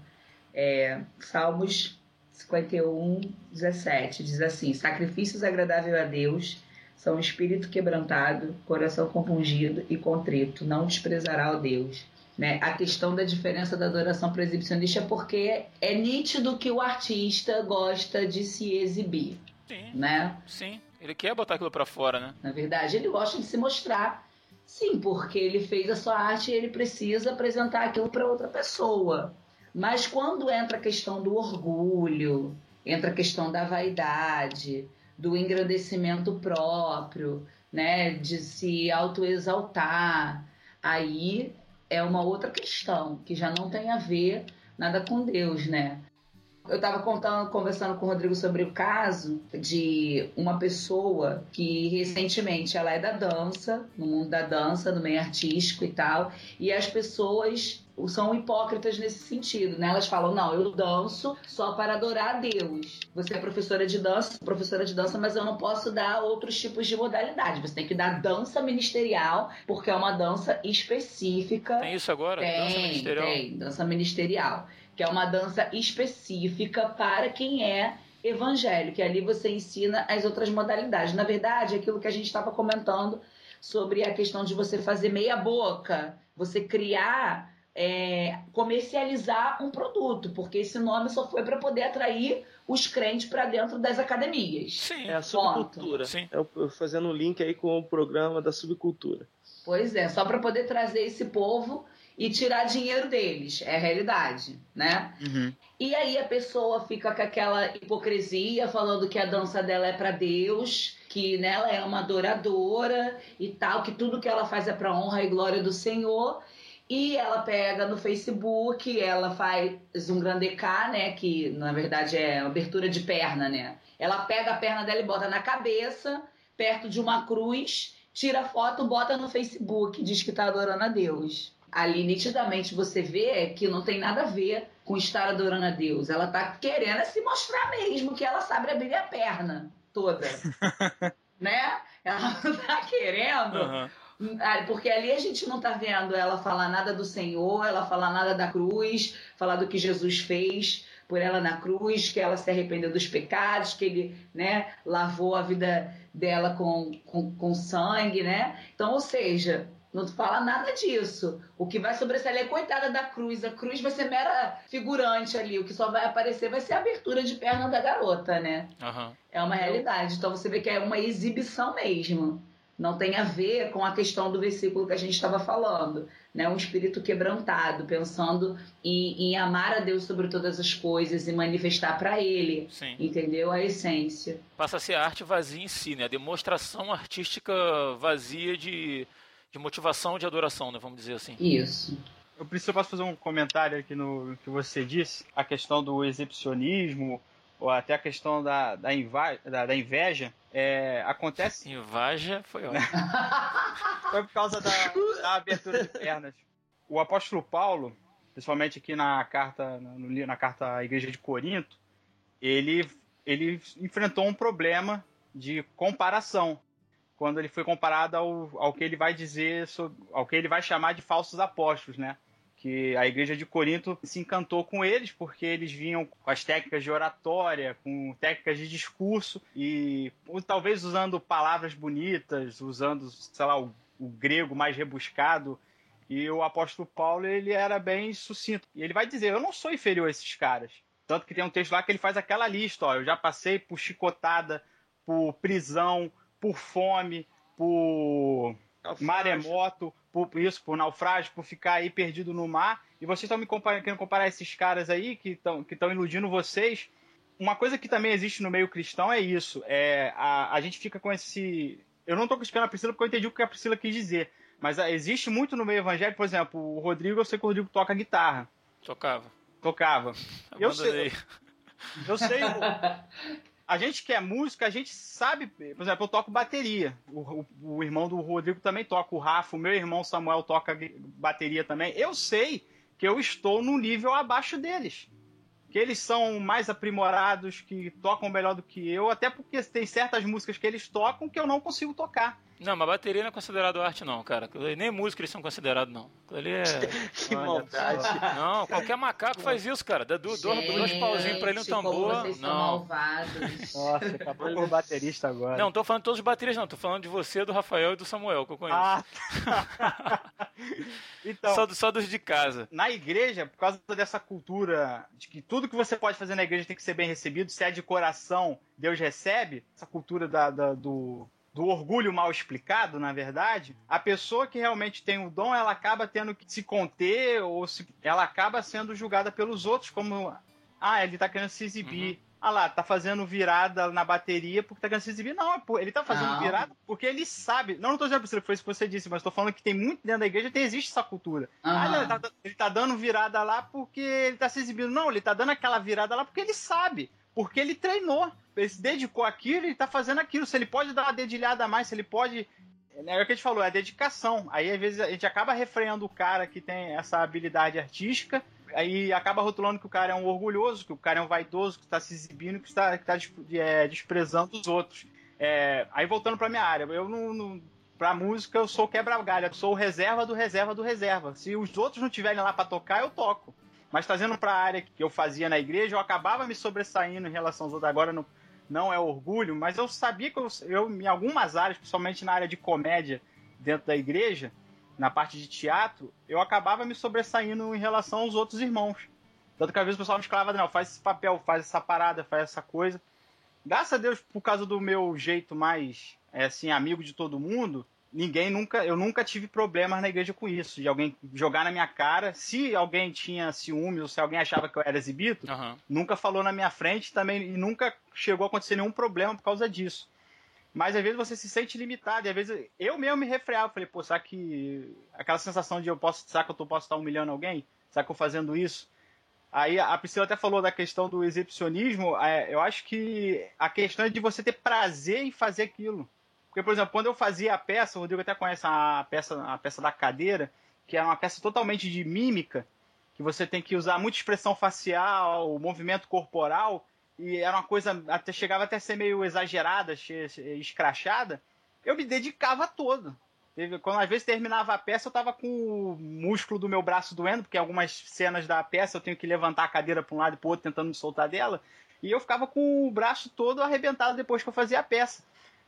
É, Salmos 51, 17 diz assim: Sacrifícios agradáveis a Deus são espírito quebrantado, coração compungido e contrito, não desprezará o Deus. Né? A questão da diferença da adoração para o exibicionista é porque é nítido que o artista gosta de se exibir. Sim. Né? Sim. Ele quer botar aquilo para fora, né? Na verdade, ele gosta de se mostrar. Sim, porque ele fez a sua arte e ele precisa apresentar aquilo para outra pessoa. Mas quando entra a questão do orgulho, entra a questão da vaidade, do engrandecimento próprio, né, de se autoexaltar, aí é uma outra questão que já não tem a ver nada com Deus, né? Eu estava conversando com o Rodrigo sobre o caso de uma pessoa que recentemente ela é da dança, no mundo da dança, no meio artístico e tal, e as pessoas são hipócritas nesse sentido, né? Elas falam, não, eu danço só para adorar a Deus. Você é professora de dança, professora de dança, mas eu não posso dar outros tipos de modalidade. Você tem que dar dança ministerial, porque é uma dança específica. Tem isso agora? Tem, dança ministerial? Tem, dança ministerial que é uma dança específica para quem é evangélico, e ali você ensina as outras modalidades. Na verdade, aquilo que a gente estava comentando sobre a questão de você fazer meia boca, você criar, é, comercializar um produto, porque esse nome só foi para poder atrair os crentes para dentro das academias. Sim, é a subcultura. Sim. Eu, fazendo um link aí com o programa da subcultura. Pois é, só para poder trazer esse povo e tirar dinheiro deles. É a realidade, né? Uhum. E aí a pessoa fica com aquela hipocrisia, falando que a dança dela é para Deus, que nela é uma adoradora e tal, que tudo que ela faz é para honra e glória do Senhor. E ela pega no Facebook, ela faz um grande K, né? Que na verdade é abertura de perna, né? Ela pega a perna dela e bota na cabeça, perto de uma cruz, tira foto, bota no Facebook, diz que tá adorando a Deus ali nitidamente você vê que não tem nada a ver com estar adorando a Deus. Ela tá querendo se mostrar mesmo que ela sabe abrir a perna toda. [LAUGHS] né? Ela [LAUGHS] tá querendo. Uhum. Porque ali a gente não tá vendo ela falar nada do Senhor, ela falar nada da cruz, falar do que Jesus fez por ela na cruz, que ela se arrependeu dos pecados, que ele né, lavou a vida dela com, com, com sangue, né? Então, ou seja, não fala nada disso. O que vai sobressair é coitada da cruz. A cruz vai ser mera figurante ali. O que só vai aparecer vai ser a abertura de perna da garota, né? Uhum. É uma realidade. Então você vê que é uma exibição mesmo. Não tem a ver com a questão do versículo que a gente estava falando. Né? Um espírito quebrantado, pensando em, em, amar a Deus sobre todas as coisas e manifestar para Ele. Sim. Entendeu? A essência. Passa a ser arte vazia em si, né? A demonstração artística vazia de de motivação de adoração, né, vamos dizer assim. Isso. Eu preciso posso fazer um comentário aqui no que você disse, a questão do exibicionismo ou até a questão da, da, inva, da, da inveja. É, acontece. [LAUGHS] Inveja foi ótimo. [LAUGHS] foi por causa da, da, abertura de pernas. O apóstolo Paulo, principalmente aqui na carta na carta à igreja de Corinto, ele ele enfrentou um problema de comparação quando ele foi comparado ao, ao que ele vai dizer, sobre, ao que ele vai chamar de falsos apóstolos, né? Que a igreja de Corinto se encantou com eles porque eles vinham com as técnicas de oratória, com técnicas de discurso e talvez usando palavras bonitas, usando, sei lá, o, o grego mais rebuscado. E o apóstolo Paulo, ele era bem sucinto. E ele vai dizer: Eu não sou inferior a esses caras. Tanto que tem um texto lá que ele faz aquela lista: ó, eu já passei por chicotada, por prisão, por fome, por. Maremoto, por isso, por naufrágio, por ficar aí perdido no mar. E vocês estão me comparando, querendo comparar esses caras aí que estão que iludindo vocês. Uma coisa que também existe no meio cristão é isso. É, a, a gente fica com esse. Eu não estou criticando a Priscila porque eu entendi o que a Priscila quis dizer. Mas a, existe muito no meio evangélico, por exemplo, o Rodrigo, eu sei que o Rodrigo toca guitarra. Tocava. Tocava. Eu sei. Eu sei. [LAUGHS] a gente que é músico, a gente sabe. Por exemplo, eu toco bateria. O, o, o, irmão do Rodrigo também toca, o Rafa, o meu irmão Samuel toca bateria também. Eu sei que eu estou num nível abaixo deles que eles são mais aprimorados, que tocam melhor do que eu, até porque tem certas músicas que eles tocam que eu não consigo tocar. Não, mas bateria não é considerado arte, não, cara. Nem música eles são considerados, não. Ali é. [LAUGHS] que maldade. Não, qualquer macaco faz isso, cara. Dá dois, dois pauzinhos pra ele no tambor. Vocês não. São malvados. Nossa, acabou com o baterista agora. Não, não tô falando de todos os bateristas, não. Tô falando de você, do Rafael e do Samuel, que eu conheço. Ah. [LAUGHS] então. Só, só dos de casa. Na igreja, por causa dessa cultura de que tudo que você pode fazer na igreja tem que ser bem recebido, se é de coração, Deus recebe, essa cultura da, da do do orgulho mal explicado, na verdade, a pessoa que realmente tem o dom, ela acaba tendo que se conter ou se, ela acaba sendo julgada pelos outros como ah, ele tá querendo se exibir. Uhum. Ah lá, tá fazendo virada na bateria porque tá querendo se exibir. Não, ele tá fazendo não. virada porque ele sabe. Não, não tô dizendo que foi isso que você disse, mas tô falando que tem muito dentro da igreja, tem, existe essa cultura. Uhum. Ah, não, ele, tá, ele tá dando virada lá porque ele tá se exibindo. Não, ele tá dando aquela virada lá porque ele sabe. Porque ele treinou ele se dedicou àquilo e está fazendo aquilo. Se ele pode dar uma dedilhada a mais, se ele pode. É o que a gente falou, é a dedicação. Aí, às vezes, a gente acaba refreando o cara que tem essa habilidade artística, aí acaba rotulando que o cara é um orgulhoso, que o cara é um vaidoso, que está se exibindo, que está, que está é, desprezando os outros. É, aí, voltando para minha área, eu não, não música eu sou quebra-galho, sou o reserva do reserva do reserva. Se os outros não tiverem lá para tocar, eu toco. Mas trazendo para a área que eu fazia na igreja, eu acabava me sobressaindo em relação aos outros. Agora, no, não é orgulho, mas eu sabia que eu, eu, em algumas áreas, principalmente na área de comédia dentro da igreja, na parte de teatro, eu acabava me sobressaindo em relação aos outros irmãos. Tanto que às vezes o pessoal me escalava, não, faz esse papel, faz essa parada, faz essa coisa. Graças a Deus, por causa do meu jeito mais, é, assim, amigo de todo mundo, ninguém nunca, eu nunca tive problemas na igreja com isso, de alguém jogar na minha cara. Se alguém tinha ciúmes ou se alguém achava que eu era exibido, uhum. nunca falou na minha frente também e nunca chegou a acontecer nenhum problema por causa disso. Mas às vezes você se sente limitado, e às vezes eu mesmo me refreava, falei, pô, será que aquela sensação de eu posso, será que eu posso estar humilhando alguém? Será que eu fazendo isso? Aí a Priscila até falou da questão do exibicionismo, é, eu acho que a questão é de você ter prazer em fazer aquilo. Porque, por exemplo, quando eu fazia a peça, o Rodrigo até conhece a peça, a peça da cadeira, que é uma peça totalmente de mímica, que você tem que usar muita expressão facial, movimento corporal, e era uma coisa, até chegava até a ser meio exagerada, escrachada, eu me dedicava todo. Quando às vezes terminava a peça, eu tava com o músculo do meu braço doendo, porque algumas cenas da peça eu tenho que levantar a cadeira para um lado e para outro tentando me soltar dela, e eu ficava com o braço todo arrebentado depois que eu fazia a peça.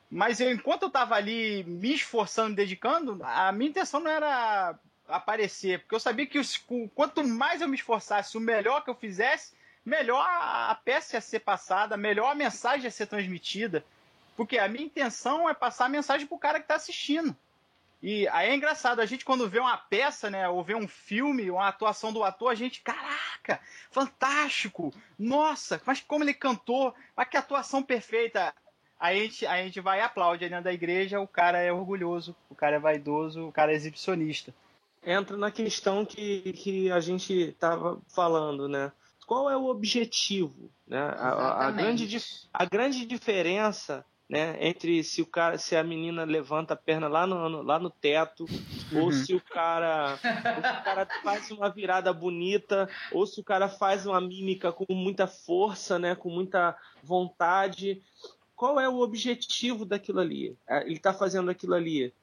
Mas eu, enquanto eu tava ali me esforçando, dedicando, a minha intenção não era aparecer, porque eu sabia que os, quanto mais eu me esforçasse, o melhor que eu fizesse, melhor a, a peça ia ser passada, melhor a mensagem ia ser transmitida. Porque a minha intenção é passar a mensagem pro cara que tá assistindo. E aí é engraçado, a gente quando vê uma peça, né, ou vê um filme, uma atuação do ator, a gente, caraca, fantástico, nossa, mas como ele cantou, mas que atuação perfeita. Aí a gente, a gente vai e aplaude dentro da igreja, o cara é orgulhoso, o cara é vaidoso, o cara é exibicionista. Entra na questão que, que a gente estava falando, né? Qual é o objetivo? Né? A, a, grande, a grande diferença né, entre se o cara, se a menina levanta a perna lá no, no lá no teto, uhum. ou se o cara, se o cara faz uma virada bonita, ou se o cara faz uma mímica com muita força, né, com muita vontade, qual é o objetivo daquilo ali? É, ele está fazendo aquilo ali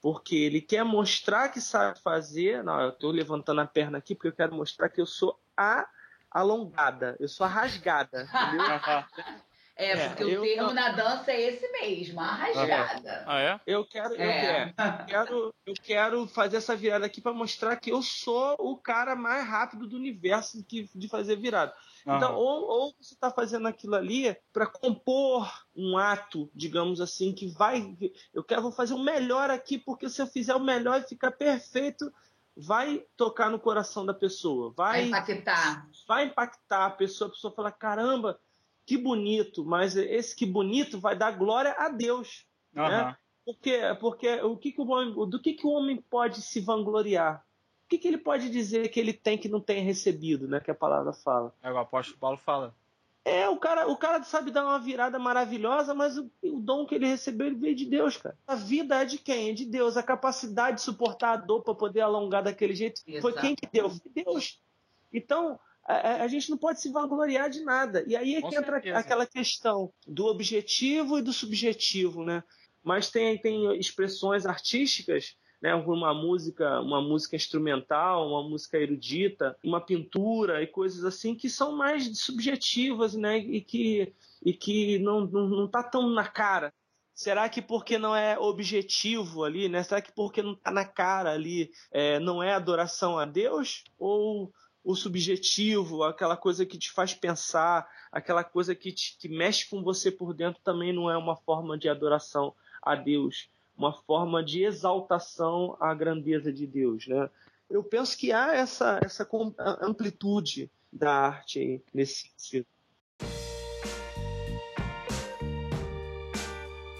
porque ele quer mostrar que sabe fazer. Não, eu estou levantando a perna aqui porque eu quero mostrar que eu sou a alongada, eu sou a rasgada, [LAUGHS] entendeu? É, é, porque é, o termo na dança é esse mesmo, a rasgada. Ah, é? Eu quero, eu, é. quero, [LAUGHS] eu quero fazer essa virada aqui para mostrar que eu sou o cara mais rápido do universo de, de fazer virada. Então, ou, ou você está fazendo aquilo ali para compor um ato, digamos assim, que vai. Eu quero vou fazer o melhor aqui, porque se eu fizer o melhor e ficar perfeito, vai tocar no coração da pessoa. Vai, vai impactar. Vai impactar a pessoa, a pessoa fala: caramba, que bonito, mas esse que bonito vai dar glória a Deus. Uhum. Né? Porque, porque o que, que o homem, do que, que o homem pode se vangloriar? que, que ele pode dizer que ele tem que não tem recebido, né? Que a palavra fala. É, o apóstolo Paulo fala. É, o cara, o cara sabe dar uma virada maravilhosa, mas o, o, dom que ele recebeu ele veio de Deus, cara. A vida é de quem? É de Deus. A capacidade de suportar a dor para poder alongar daquele jeito Exato. foi quem que deu? Foi Deus. Então, a, a, gente não pode se vangloriar de nada. E aí é que entra aquela questão do objetivo e do subjetivo, né? Mas tem, tem expressões artísticas né, uma música, uma música instrumental, uma música erudita, uma pintura e coisas assim que são mais subjetivas, né, e que e que não, não, não tá tão na cara. Será que porque não é objetivo ali, né? Será que porque não tá na cara ali, é, não é adoração a Deus? Ou o subjetivo, aquela coisa que te faz pensar, aquela coisa que, te, que mexe com você por dentro também não é uma forma de adoração a Deus? uma forma de exaltação à grandeza de Deus, né? Eu penso que há essa, essa amplitude da arte nesse sentido.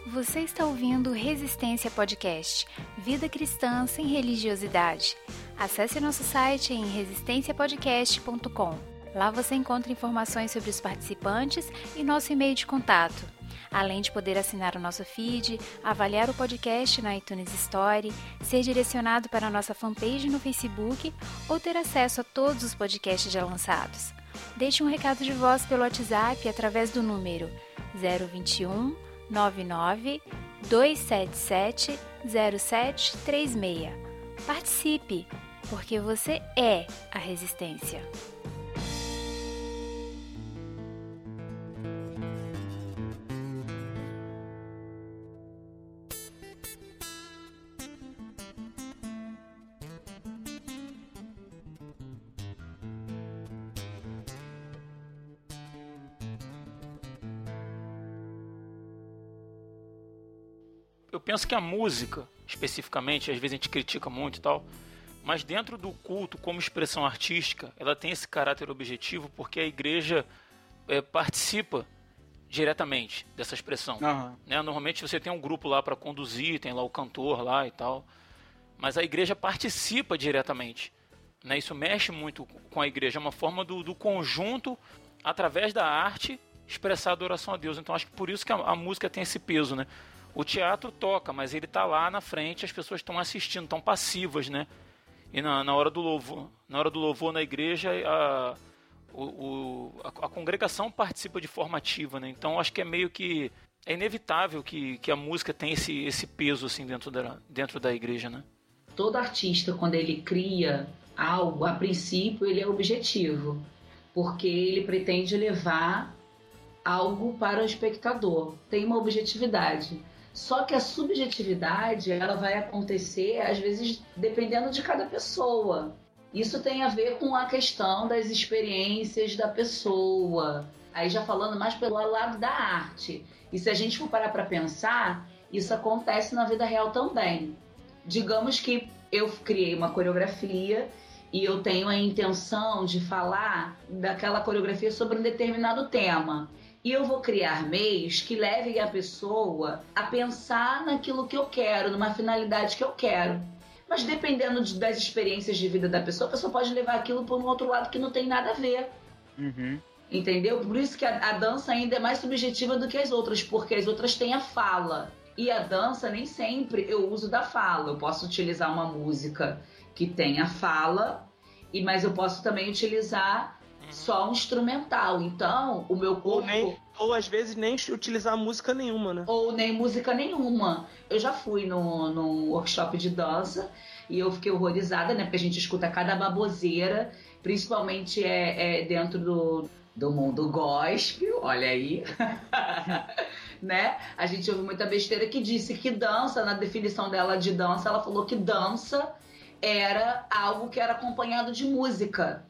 Você está ouvindo Resistência Podcast, Vida Cristã sem Religiosidade. Acesse nosso site em resistenciapodcast.com. Lá você encontra informações sobre os participantes e nosso e-mail de contato além de poder assinar o nosso feed, avaliar o podcast na iTunes Store, ser direcionado para a nossa fanpage no Facebook ou ter acesso a todos os podcasts já lançados. Deixe um recado de voz pelo WhatsApp através do número 021 99 277 0736. Participe, porque você é a resistência. eu penso que a música, especificamente, às vezes a gente critica muito e tal, mas dentro do culto, como expressão artística, ela tem esse caráter objetivo porque a igreja é, participa diretamente dessa expressão. Uhum. Né? Normalmente você tem um grupo lá para conduzir, tem lá o cantor lá e tal, mas a igreja participa diretamente. Né? Isso mexe muito com a igreja, é uma forma do, do conjunto, através da arte, expressar a adoração a Deus. Então acho que por isso que a, a música tem esse peso, né? O teatro toca, mas ele está lá na frente, as pessoas estão assistindo, estão passivas, né? E na, na, hora do louvor, na hora do louvor na igreja, a, o, o, a, a, congregação participa de forma ativa, né? Então acho que é meio que é inevitável que, que a música tenha esse, esse peso assim dentro da, dentro da igreja, né? Todo artista quando ele cria algo, a princípio ele é objetivo, porque ele pretende levar algo para o espectador, tem uma objetividade. Só que a subjetividade, ela vai acontecer às vezes dependendo de cada pessoa. Isso tem a ver com a questão das experiências da pessoa. Aí já falando mais pelo lado da arte. E se a gente for parar para pensar, isso acontece na vida real também. Digamos que eu criei uma coreografia e eu tenho a intenção de falar daquela coreografia sobre um determinado tema. E eu vou criar meios que levem a pessoa a pensar naquilo que eu quero, numa finalidade que eu quero. Mas dependendo de, das experiências de vida da pessoa, a pessoa pode levar aquilo para um outro lado que não tem nada a ver. Uhum. Entendeu? Por isso que a, a dança ainda é mais subjetiva do que as outras, porque as outras têm a fala. E a dança nem sempre eu uso da fala. Eu posso utilizar uma música que tem a fala, e mas eu posso também utilizar só um instrumental. Então, o meu corpo. Ou, nem, ou às vezes nem utilizar música nenhuma, né? Ou nem música nenhuma. Eu já fui no, no workshop de dança e eu fiquei horrorizada, né? Porque a gente escuta cada baboseira, principalmente é, é dentro do, do mundo gospel, olha aí. [LAUGHS] né? A gente ouve muita besteira que disse que dança, na definição dela de dança, ela falou que dança era algo que era acompanhado de música.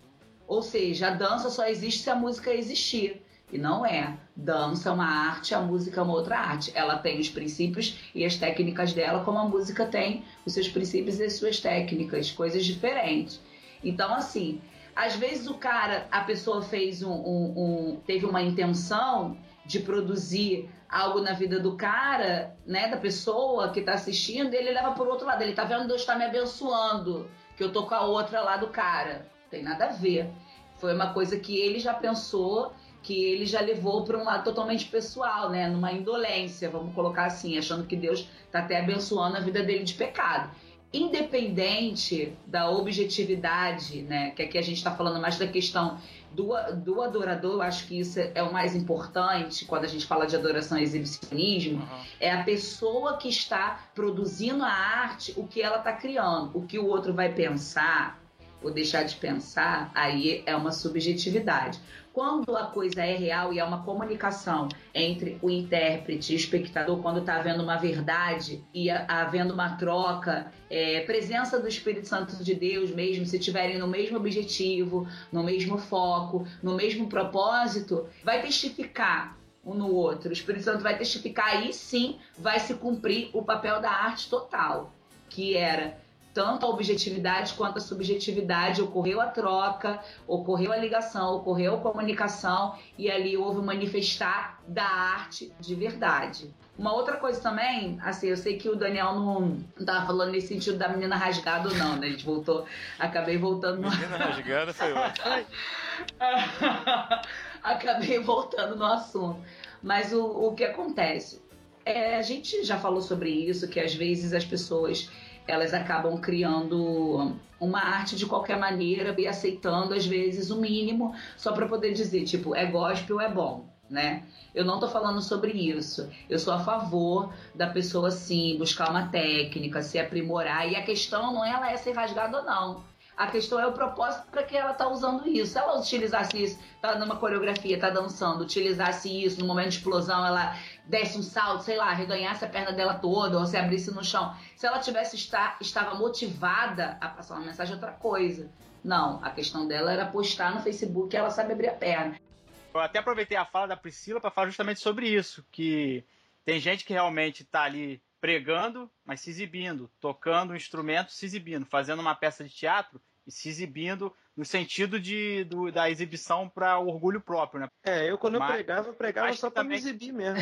Ou seja, a dança só existe se a música existir. E não é. Dança é uma arte, a música é uma outra arte. Ela tem os princípios e as técnicas dela, como a música tem os seus princípios e as suas técnicas, coisas diferentes. Então, assim, às vezes o cara, a pessoa fez um, um, um teve uma intenção de produzir algo na vida do cara, né, da pessoa que está assistindo, ele leva por outro lado. Ele tá vendo Deus está me abençoando, que eu tô com a outra lá do cara tem nada a ver. Foi uma coisa que ele já pensou que ele já levou para um lado totalmente pessoal, né? Numa indolência, vamos colocar assim, achando que Deus está até abençoando a vida dele de pecado. Independente da objetividade, né? Que aqui a gente está falando mais da questão do, do adorador, eu acho que isso é o mais importante quando a gente fala de adoração e exibicionismo, uhum. é a pessoa que está produzindo a arte, o que ela está criando. O que o outro vai pensar ou deixar de pensar, aí é uma subjetividade. Quando a coisa é real e é uma comunicação entre o intérprete e o espectador, quando está havendo uma verdade e havendo uma troca, é, presença do Espírito Santo de Deus mesmo, se tiverem no mesmo objetivo, no mesmo foco, no mesmo propósito, vai testificar um no outro. O Espírito Santo vai testificar, aí sim vai se cumprir o papel da arte total, que era tanto a objetividade quanto a subjetividade, ocorreu a troca, ocorreu a ligação, ocorreu a comunicação e ali houve o manifestar da arte de verdade. Uma outra coisa também, assim, eu sei que o Daniel não, não tava falando nesse sentido da menina rasgada ou não, né? A gente voltou, acabei voltando no... Menina rasgada foi ótimo. [LAUGHS] acabei voltando no assunto. Mas o, o que acontece? É, a gente já falou sobre isso, que às vezes as pessoas elas acabam criando uma arte de qualquer maneira e aceitando às vezes o mínimo só para poder dizer tipo é gospel é bom né? Eu não tô falando sobre isso. Eu sou a favor da pessoa sim buscar uma técnica se aprimorar. E a questão não é ela é ser rasgada ou não. A questão é o propósito para que ela tá usando isso. Se ela utilizasse isso, tá numa coreografia, tá dançando, utilizasse isso no momento de explosão, ela desse um salto, sei lá, arreganhasse a perna dela toda ou se abrisse no chão. Se ela tivesse estar, estava motivada a passar uma mensagem, outra coisa. Não, a questão dela era postar no Facebook que ela sabe abrir a perna. Eu até aproveitei a fala da Priscila para falar justamente sobre isso, que tem gente que realmente está ali pregando, mas se exibindo, tocando um instrumento, se exibindo, fazendo uma peça de teatro e se exibindo no sentido de, do, da exibição para orgulho próprio, né? É, eu quando Mas, eu pregava, eu pregava só para também... me exibir mesmo.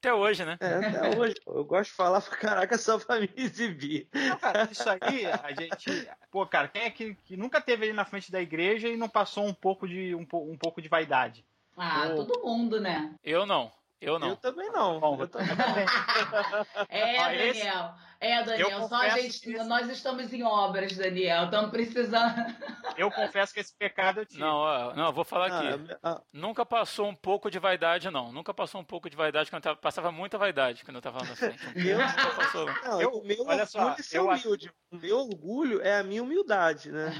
Até hoje, né? É, até hoje. Eu gosto de falar pra caraca só pra me exibir. Não, cara, isso aí, a gente. Pô, cara, quem é que, que nunca teve ali na frente da igreja e não passou um pouco de, um, um pouco de vaidade? Ah, Pô. todo mundo, né? Eu não. Eu não. Eu também não. Bom, eu também. [LAUGHS] é, Daniel. É, Daniel. Só a gente. Esse... Nós estamos em obras, Daniel. Estamos precisando. eu confesso que esse pecado eu tive. Não, não, eu vou falar aqui. Ah, ah. Nunca passou um pouco de vaidade, não. Nunca passou um pouco de vaidade quando eu tava, passava muita vaidade quando eu tava na frente. Um [LAUGHS] meu, nunca passou. Não, eu, meu olha só, é eu humilde. O meu orgulho é a minha humildade, né?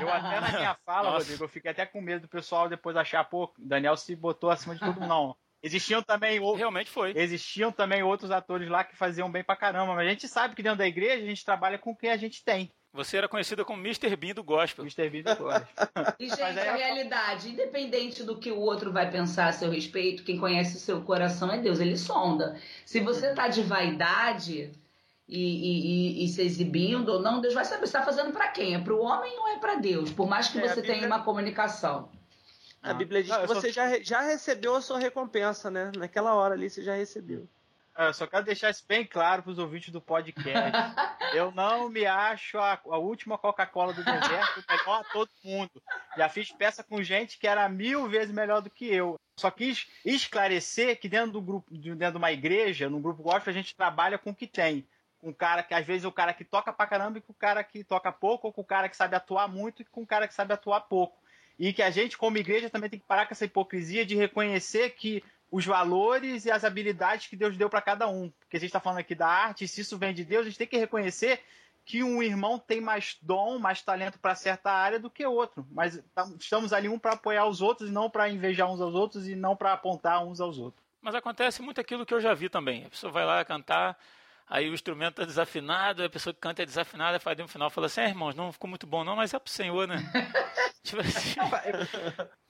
Eu até na minha [LAUGHS] fala, Nossa. Rodrigo, eu fiquei até com medo do pessoal depois achar, pô, Daniel se botou acima de todo mundo. Não. Existiam também realmente foi. Existiam também outros atores lá que faziam bem pra caramba, mas a gente sabe que dentro da igreja a gente trabalha com o que a gente tem. Você era conhecido como Mr. Bean do gospel. Mr. Bean do gospel. [LAUGHS] e, gente, a é realidade, independente do que o outro vai pensar a seu respeito, quem conhece o seu coração é Deus, ele sonda. Se você tá de vaidade e, e, e, se exibindo ou não, Deus vai saber se tá fazendo para quem? É pro homem ou é para Deus? Por mais que é, você Bíblia... tenha uma comunicação. A ah. Bíblia diz não, que você só... já, já recebeu a sua recompensa, né? Naquela hora ali você já recebeu. Ah, eu só quero deixar isso bem claro para os ouvintes do podcast. [LAUGHS] eu não me acho a, a última Coca-Cola do deserto, melhor a todo mundo. Já fiz peça com gente que era mil vezes melhor do que eu. Só quis esclarecer que dentro do grupo, dentro de uma igreja, no grupo gospel, a gente trabalha com o que tem. Com o cara que, às vezes, o cara que toca pra caramba e com o cara que toca pouco, ou com o cara que sabe atuar muito e com o cara que sabe atuar pouco e que a gente, como igreja, também tem que parar com essa hipocrisia de reconhecer que os valores e as habilidades que Deus deu para cada um. Porque a gente está falando aqui da arte, se isso vem de Deus, a gente tem que reconhecer que um irmão tem mais dom, mais talento para certa área do que outro. Mas estamos ali um para apoiar os outros e não para invejar uns aos outros e não para apontar uns aos outros. Mas acontece muito aquilo que eu já vi também. A pessoa vai lá cantar, aí o instrumento está desafinado, a pessoa que canta é desafinada, faz no final fala assim: é, irmãos, não ficou muito bom, não, mas é pro Senhor, né? [LAUGHS] tipo assim,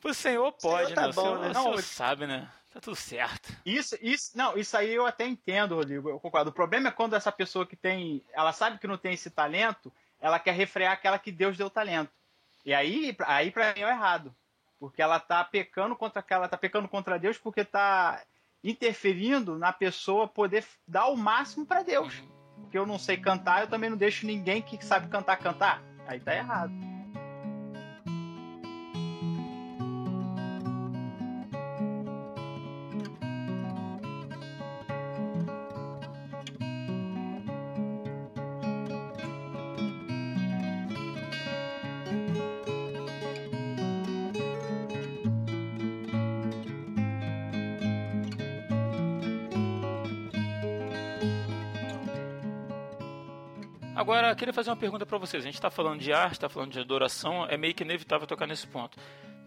pro Senhor pode, Senhor tá né? Bom, o Senhor, né? Não, sabe, né? Tá tudo certo. Isso, isso, não, isso aí eu até entendo, Rodrigo, eu concordo. O problema é quando essa pessoa que tem, ela sabe que não tem esse talento, ela quer refrear aquela que Deus deu talento. E aí, aí para mim é errado. Porque ela tá pecando contra aquela, tá pecando contra Deus porque tá interferindo na pessoa poder dar o máximo para Deus. Porque eu não sei cantar, eu também não deixo ninguém que sabe cantar cantar. Aí tá errado. Agora, queria fazer uma pergunta para vocês. A gente está falando de arte, está falando de adoração, é meio que inevitável tocar nesse ponto.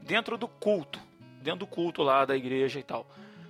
Dentro do culto, dentro do culto lá da igreja e tal,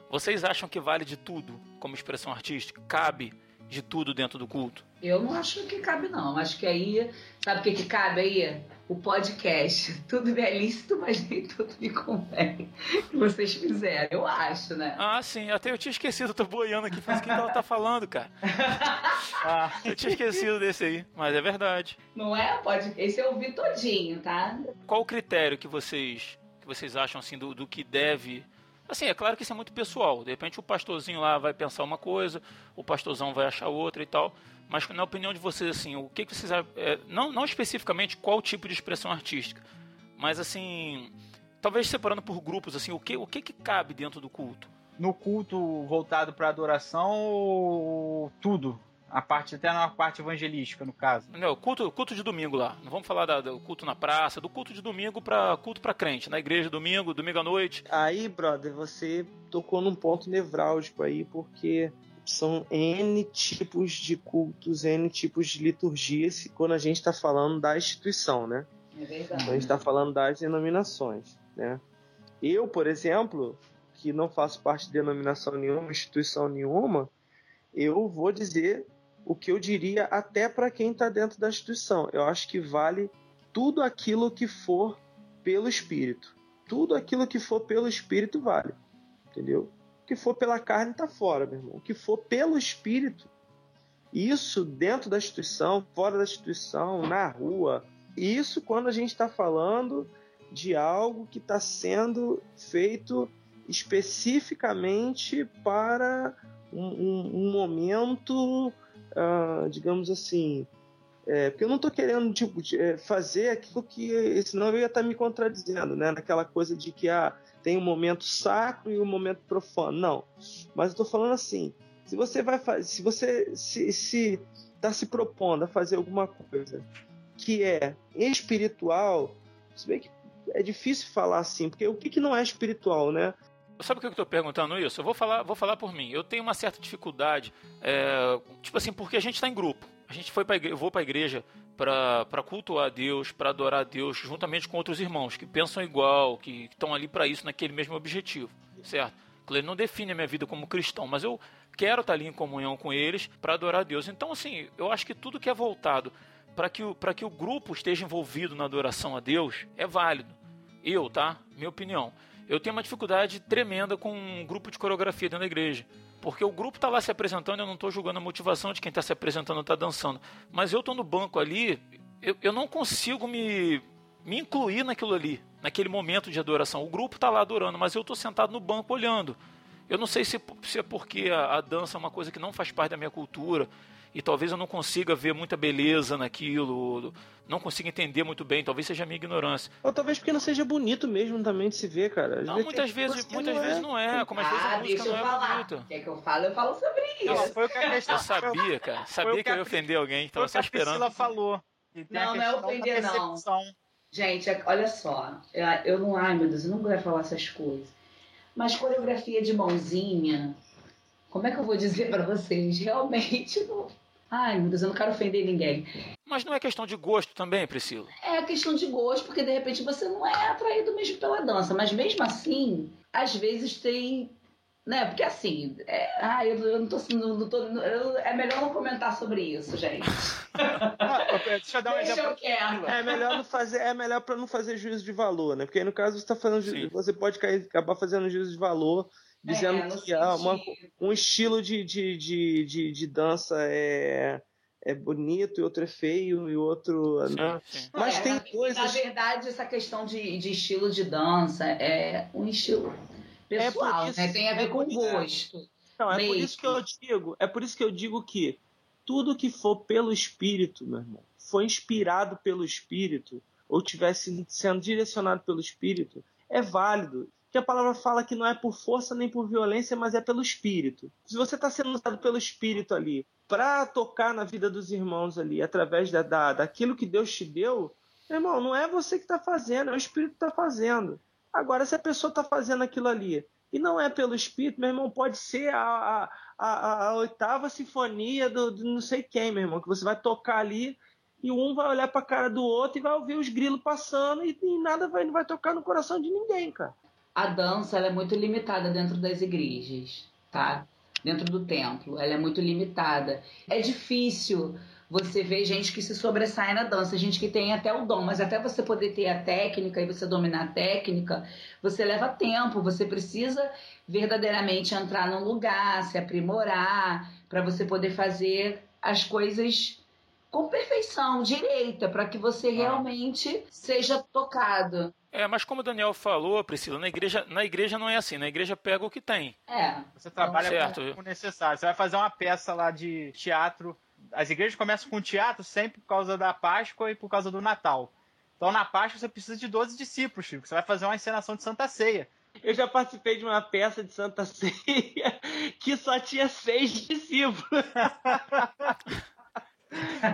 vocês acham que vale de tudo como expressão artística? Cabe de tudo dentro do culto? Eu não acho que cabe, não. Acho que aí, sabe o que, que cabe aí? O podcast. Tudo me é lícito, mas nem tudo me convém. Que vocês fizeram, eu acho, né? Ah, sim. Até eu tinha esquecido, eu tô boiando aqui. Faz o que ela tá falando, cara. [LAUGHS] ah, eu tinha esquecido desse aí, mas é verdade. Não é? Pode. Esse eu ouvi todinho, tá? Qual o critério que vocês, que vocês acham, assim, do, do que deve Assim, é claro que isso é muito pessoal. De repente o pastorzinho lá vai pensar uma coisa, o pastorzão vai achar outra e tal. Mas na opinião de vocês, assim, o que, que vocês. É, não, não especificamente qual tipo de expressão artística, mas assim. Talvez separando por grupos, assim, o que, o que, que cabe dentro do culto? No culto voltado para adoração, tudo. A parte, até na parte evangelística, no caso. Não, culto, culto de domingo lá. Não vamos falar da, do culto na praça, do culto de domingo para culto para crente, na igreja domingo, domingo à noite. Aí, brother, você tocou num ponto nevrálgico aí, porque são N tipos de cultos, N tipos de liturgias, quando a gente está falando da instituição, né? É verdade. Quando a gente está falando das denominações, né? Eu, por exemplo, que não faço parte de denominação nenhuma, instituição nenhuma, eu vou dizer o que eu diria até para quem está dentro da instituição. Eu acho que vale tudo aquilo que for pelo Espírito. Tudo aquilo que for pelo Espírito vale. Entendeu? O que for pela carne está fora, meu irmão. O que for pelo Espírito, isso dentro da instituição, fora da instituição, na rua. Isso quando a gente está falando de algo que está sendo feito especificamente para um, um, um momento uh, digamos assim, é, porque eu não estou querendo tipo, é, fazer aquilo que, senão eu ia estar tá me contradizendo, né? Naquela coisa de que ah, tem um momento sacro e um momento profano. Não, mas eu estou falando assim, se você vai fazer, se você se, se está se propondo a fazer alguma coisa que é espiritual, se bem que é difícil falar assim, porque o que, que não é espiritual, né? Sabe por que eu estou perguntando isso? Eu vou falar, vou falar por mim. Eu tenho uma certa dificuldade, é, tipo assim, porque a gente está em grupo. A gente foi para eu vou para a igreja para cultuar a Deus, para adorar a Deus, juntamente com outros irmãos que pensam igual, que estão ali para isso, naquele mesmo objetivo, certo? Ele não define a minha vida como cristão, mas eu quero estar tá ali em comunhão com eles para adorar a Deus. Então, assim, eu acho que tudo que é voltado para que, o, que o grupo esteja envolvido na adoração a Deus é válido. Eu, tá? Minha opinião eu tenho uma dificuldade tremenda com um grupo de coreografia dentro da igreja. Porque o grupo está lá se apresentando, eu não estou julgando a motivação de quem está se apresentando está dançando. Mas eu estou no banco ali, eu, eu não consigo me, me incluir naquilo ali, naquele momento de adoração. O grupo está lá adorando, mas eu estou sentado no banco olhando. Eu não sei se, se é porque a, a dança é uma coisa que não faz parte da minha cultura e talvez eu não consiga ver muita beleza naquilo, não consiga entender muito bem, talvez seja a minha ignorância. Ou talvez porque não seja bonito mesmo também de se ver, cara. Às não, vezes muitas vezes, muitas não vezes é. não é, como às vezes a ah, música não é falar. bonita. Quer que eu falo, eu falo sobre isso. Não, foi o que a questão... Eu sabia, cara, sabia que eu ia ofender alguém, estava só esperando. Ela falou. Não, não é ofender não. Gente, é, olha só, eu não, ai meu Deus, eu não vou falar essas coisas. Mas coreografia de mãozinha, como é que eu vou dizer para vocês? Realmente não Ai, meu Deus, eu não quero ofender ninguém. Mas não é questão de gosto também, Priscila? É questão de gosto, porque de repente você não é atraído mesmo pela dança. Mas mesmo assim, às vezes tem. Né? Porque assim, é... ah, eu, eu não tô. Não tô eu, é melhor não comentar sobre isso, gente. [LAUGHS] ah, deixa eu dar um Deixa exemplo. Eu é melhor não fazer, é melhor para não fazer juízo de valor, né? Porque aí, no caso você tá fazendo, você pode cair, acabar fazendo juízo de valor dizendo é, que há uma, um estilo de, de, de, de, de dança é, é bonito e outro é feio e outro. Né? Mas é, tem na, coisas. Na verdade, essa questão de, de estilo de dança é um estilo pessoal, isso, né? Tem a ver com gosto. Não, é por isso que eu digo, é por isso que eu digo que tudo que for pelo espírito, meu irmão, foi inspirado pelo espírito ou tivesse sendo direcionado pelo espírito, é válido que a palavra fala que não é por força nem por violência, mas é pelo espírito. Se você está sendo usado pelo espírito ali para tocar na vida dos irmãos ali, através da, da, daquilo que Deus te deu, irmão, não é você que está fazendo, é o espírito que está fazendo. Agora, se a pessoa está fazendo aquilo ali e não é pelo espírito, meu irmão, pode ser a, a, a, a oitava sinfonia do, do, não sei quem, meu irmão, que você vai tocar ali e um vai olhar pra cara do outro e vai ouvir os grilos passando e, e nada vai, não vai tocar no coração de ninguém, cara. A dança ela é muito limitada dentro das igrejas, tá? Dentro do templo, ela é muito limitada. É difícil você ver gente que se sobressai na dança, gente que tem até o dom, mas até você poder ter a técnica e você dominar a técnica, você leva tempo, você precisa verdadeiramente entrar num lugar, se aprimorar, para você poder fazer as coisas com perfeição, direita, para que você ah. realmente seja tocado. É, mas como o Daniel falou, Priscila, na igreja, na igreja não é assim, na igreja pega o que tem. É. Você trabalha certo. com o necessário. Você vai fazer uma peça lá de teatro as igrejas começam com teatro sempre por causa da Páscoa e por causa do Natal. Então na Páscoa você precisa de 12 discípulos, Chico. Você vai fazer uma encenação de Santa Ceia. Eu já participei de uma peça de Santa [LAUGHS] Ceia que só tinha seis discípulos. [LAUGHS]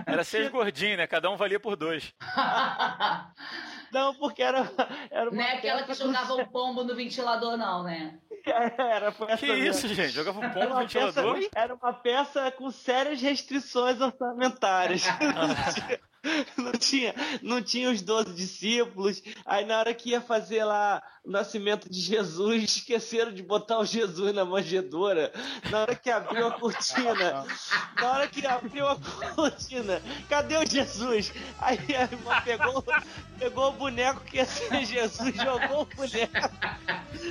Era seis gordinhos, né? Cada um valia por dois. [LAUGHS] Não, porque era. era não é aquela que jogava o pombo no ventilador, não, né? Era, foi essa Que mesmo. isso, gente? Jogava um pombo no ventilador? Peça, era uma peça com sérias restrições orçamentárias. [LAUGHS] [LAUGHS] não tinha, não tinha os doze discípulos. Aí na hora que ia fazer lá o nascimento de Jesus, [LAUGHS] esqueceram de botar o Jesus na manjedoura. Na hora que abriu a cortina, na hora que abriu a cortina, cadê o Jesus? Aí a irmã pegou, pegou o boneco que ia ser Jesus, jogou o boneco.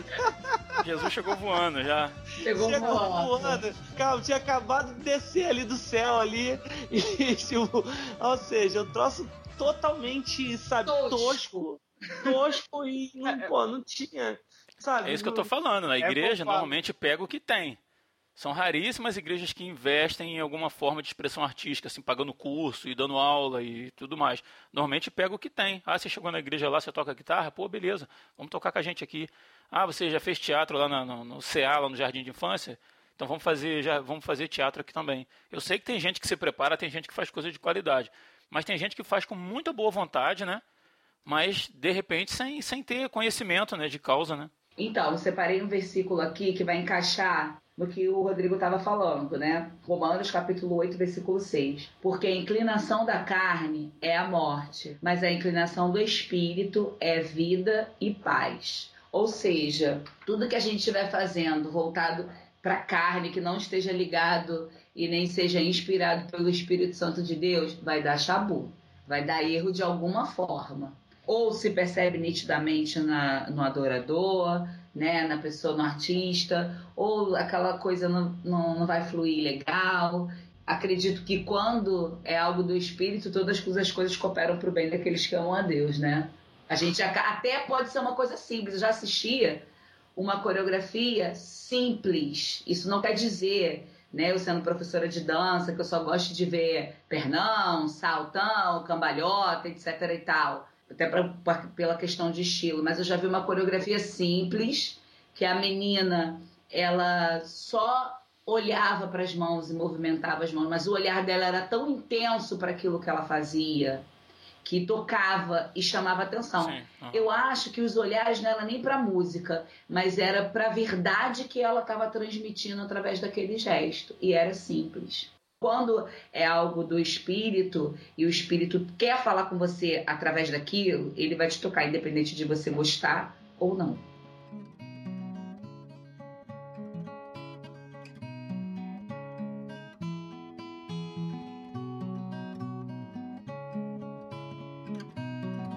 [LAUGHS] Jesus chegou voando já. Chegou, chegou voando. voando. Calma, tinha acabado de descer ali do céu ali. [LAUGHS] E, tipo, ou seja, eu troço totalmente, sabe, tosco. Tosco, e não, [LAUGHS] é, pô, não tinha. Sabe, é isso que eu tô falando. Na é igreja, é normalmente pega o que tem. São raríssimas igrejas que investem em alguma forma de expressão artística, assim, pagando curso e dando aula e tudo mais. Normalmente pega o que tem. Ah, você chegou na igreja lá, você toca guitarra? Pô, beleza, vamos tocar com a gente aqui. Ah, você já fez teatro lá no, no, no CA, lá no Jardim de Infância? Então vamos fazer, já, vamos fazer teatro aqui também. Eu sei que tem gente que se prepara, tem gente que faz coisa de qualidade. Mas tem gente que faz com muita boa vontade, né? Mas, de repente, sem, sem ter conhecimento né, de causa, né? Então, eu separei um versículo aqui que vai encaixar no que o Rodrigo estava falando, né? Romanos capítulo 8, versículo 6. Porque a inclinação da carne é a morte, mas a inclinação do espírito é vida e paz. Ou seja, tudo que a gente estiver fazendo voltado para a carne, que não esteja ligado e nem seja inspirado pelo Espírito Santo de Deus, vai dar chabu, vai dar erro de alguma forma. Ou se percebe nitidamente na, no adorador, né, na pessoa, no artista, ou aquela coisa não, não, não vai fluir legal. Acredito que quando é algo do Espírito, todas as coisas cooperam para o bem daqueles que amam a Deus, né? A gente até pode ser uma coisa simples. Eu já assistia uma coreografia simples. Isso não quer dizer, né, eu sendo professora de dança, que eu só gosto de ver pernão, saltão, cambalhota, etc e tal. Até pra, pra, pela questão de estilo. Mas eu já vi uma coreografia simples, que a menina, ela só olhava para as mãos e movimentava as mãos, mas o olhar dela era tão intenso para aquilo que ela fazia que tocava e chamava atenção. Uhum. Eu acho que os olhares não eram nem para música, mas era para a verdade que ela estava transmitindo através daquele gesto. E era simples. Quando é algo do espírito e o espírito quer falar com você através daquilo, ele vai te tocar, independente de você gostar ou não.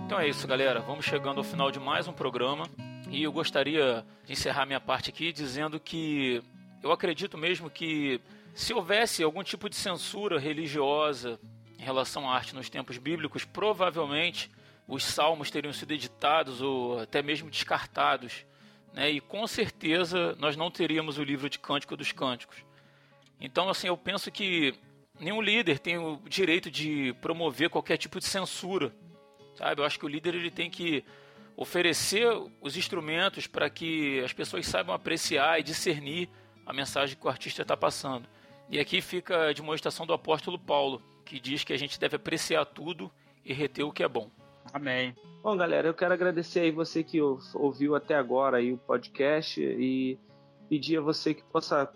Então é isso, galera. Vamos chegando ao final de mais um programa. E eu gostaria de encerrar minha parte aqui dizendo que eu acredito mesmo que se houvesse algum tipo de censura religiosa em relação à arte nos tempos bíblicos, provavelmente os salmos teriam sido editados ou até mesmo descartados. Né? E com certeza nós não teríamos o livro de Cântico dos Cânticos. Então, assim, eu penso que nenhum líder tem o direito de promover qualquer tipo de censura Sabe? Eu acho que o líder ele tem que oferecer os instrumentos para que as pessoas saibam apreciar e discernir a mensagem que o artista está passando. E aqui fica a demonstração do apóstolo Paulo, que diz que a gente deve apreciar tudo e reter o que é bom. Amém. Bom, galera, eu quero agradecer aí você que ouviu até agora aí o podcast e pedir a você que possa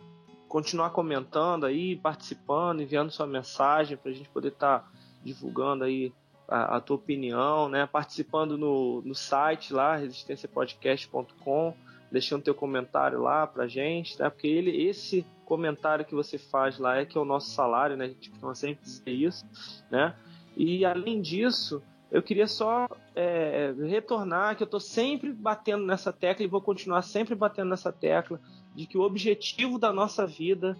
continuar comentando aí, participando, enviando sua mensagem para a gente poder estar tá divulgando aí a, a, tua opinião, né? Participando no, no site lá, resistenciapodcast.com, deixando teu comentário lá pra gente, né? Porque ele, esse comentário que você faz lá é que é o nosso salário, né? A gente costuma sempre dizer isso, né? E além disso, eu queria só é, retornar que eu estou sempre batendo nessa tecla e vou continuar sempre batendo nessa tecla de que o objetivo da nossa vida,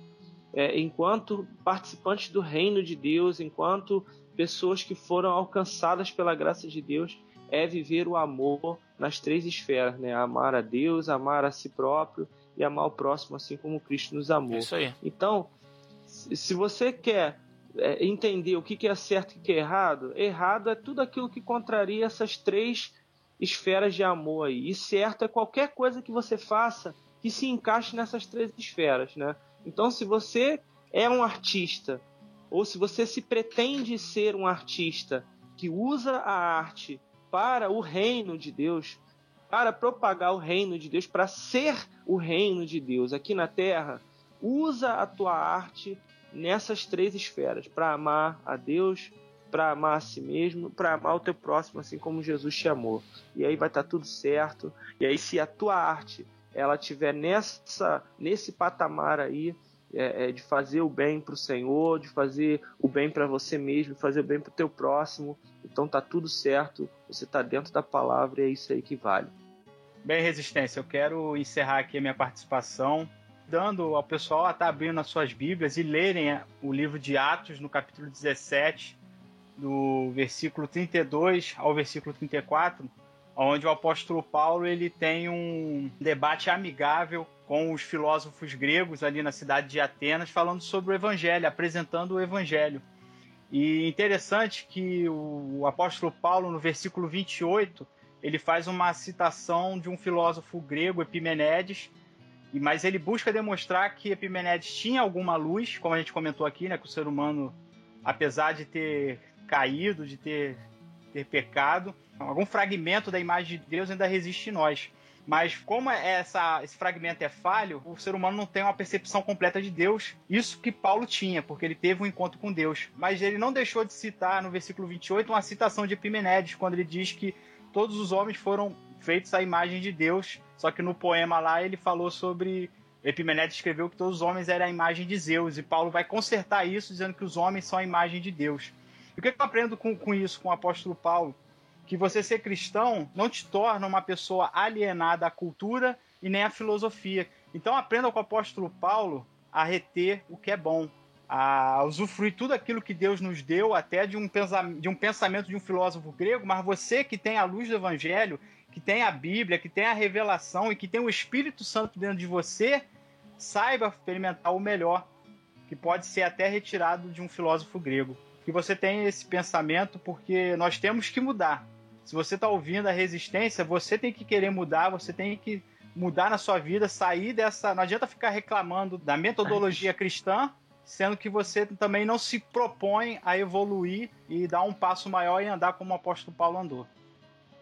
é, enquanto participantes do reino de Deus, enquanto pessoas que foram alcançadas pela graça de Deus, é viver o amor nas três esferas, né? Amar a Deus, amar a si próprio e amar o próximo, assim como Cristo nos amou. Isso aí. Então, se você quer é, entender o que é certo e o que é errado, errado é tudo aquilo que contraria essas três esferas de amor aí. E certo é qualquer coisa que você faça que se encaixe nessas três esferas, né? Então, se você é um artista ou se você se pretende ser um artista que usa a arte para o reino de Deus, para propagar o reino de Deus, para ser o reino de Deus aqui na terra, usa a tua arte nessas três esferas, para amar a Deus, para amar a si mesmo, para amar o teu próximo, assim como Jesus te amou. E aí vai estar tá tudo certo. E aí se a tua arte ela tiver nessa nesse patamar aí é, é, de fazer o bem para o Senhor, de fazer o bem para você mesmo, fazer o bem para o teu próximo, então tá tudo certo. Você está dentro da palavra e é isso aí que vale. Bem, Resistência, eu quero encerrar aqui a minha participação dando ao pessoal a estar tá abrindo as suas Bíblias e lerem o livro de Atos no capítulo 17, do versículo 32 ao versículo 34, onde o apóstolo Paulo ele tem um debate amigável com os filósofos gregos ali na cidade de Atenas, falando sobre o evangelho, apresentando o evangelho. E interessante que o apóstolo Paulo, no versículo 28, ele faz uma citação de um filósofo grego, Epimenedes, mas ele busca demonstrar que Epimenedes tinha alguma luz, como a gente comentou aqui, né, que o ser humano, apesar de ter caído, de ter, ter pecado, algum fragmento da imagem de Deus ainda resiste em nós. Mas como essa, esse fragmento é falho, o ser humano não tem uma percepção completa de Deus. Isso que Paulo tinha, porque ele teve um encontro com Deus. Mas ele não deixou de citar no versículo 28 uma citação de Epimenedes, quando ele diz que todos os homens foram feitos à imagem de Deus. Só que no poema lá ele falou sobre. Epimenedes escreveu que todos os homens eram a imagem de Zeus. E Paulo vai consertar isso, dizendo que os homens são a imagem de Deus. E o que eu aprendo com, com isso, com o apóstolo Paulo? que você ser cristão não te torna uma pessoa alienada à cultura e nem à filosofia. Então aprenda com o apóstolo Paulo a reter o que é bom, a usufruir tudo aquilo que Deus nos deu, até de um, pensamento, de um pensamento de um filósofo grego, mas você que tem a luz do Evangelho, que tem a Bíblia, que tem a revelação e que tem o Espírito Santo dentro de você, saiba experimentar o melhor, que pode ser até retirado de um filósofo grego. Que você tenha esse pensamento, porque nós temos que mudar. Se você está ouvindo a resistência, você tem que querer mudar, você tem que mudar na sua vida, sair dessa. Não adianta ficar reclamando da metodologia [LAUGHS] cristã, sendo que você também não se propõe a evoluir e dar um passo maior e andar como o apóstolo Paulo andou.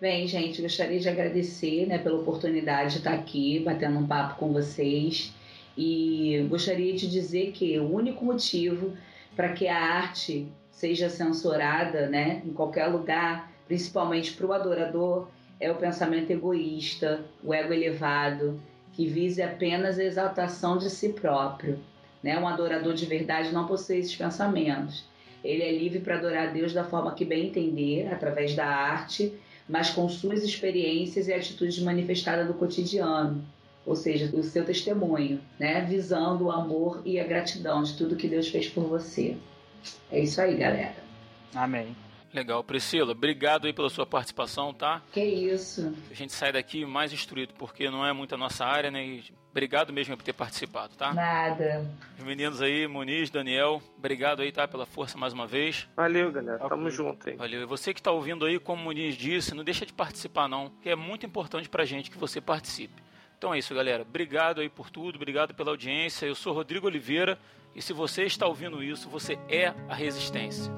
Bem, gente, gostaria de agradecer né, pela oportunidade de estar aqui batendo um papo com vocês. E gostaria de dizer que o único motivo para que a arte seja censurada né, em qualquer lugar principalmente para o adorador, é o pensamento egoísta, o ego elevado, que vise apenas a exaltação de si próprio. Né? Um adorador de verdade não possui esses pensamentos. Ele é livre para adorar Deus da forma que bem entender, através da arte, mas com suas experiências e atitudes manifestadas no cotidiano, ou seja, o seu testemunho, né? visando o amor e a gratidão de tudo que Deus fez por você. É isso aí, galera. Amém. Legal, Priscila, obrigado aí pela sua participação, tá? Que isso. A gente sai daqui mais instruído, porque não é muito a nossa área, né? E obrigado mesmo por ter participado, tá? Nada. Os meninos aí, Muniz, Daniel, obrigado aí, tá? Pela força mais uma vez. Valeu, galera. Tamo junto aí. Valeu. E você que tá ouvindo aí, como o Muniz disse, não deixa de participar não, que é muito importante pra gente que você participe. Então é isso, galera. Obrigado aí por tudo, obrigado pela audiência. Eu sou Rodrigo Oliveira e se você está ouvindo isso, você é a Resistência.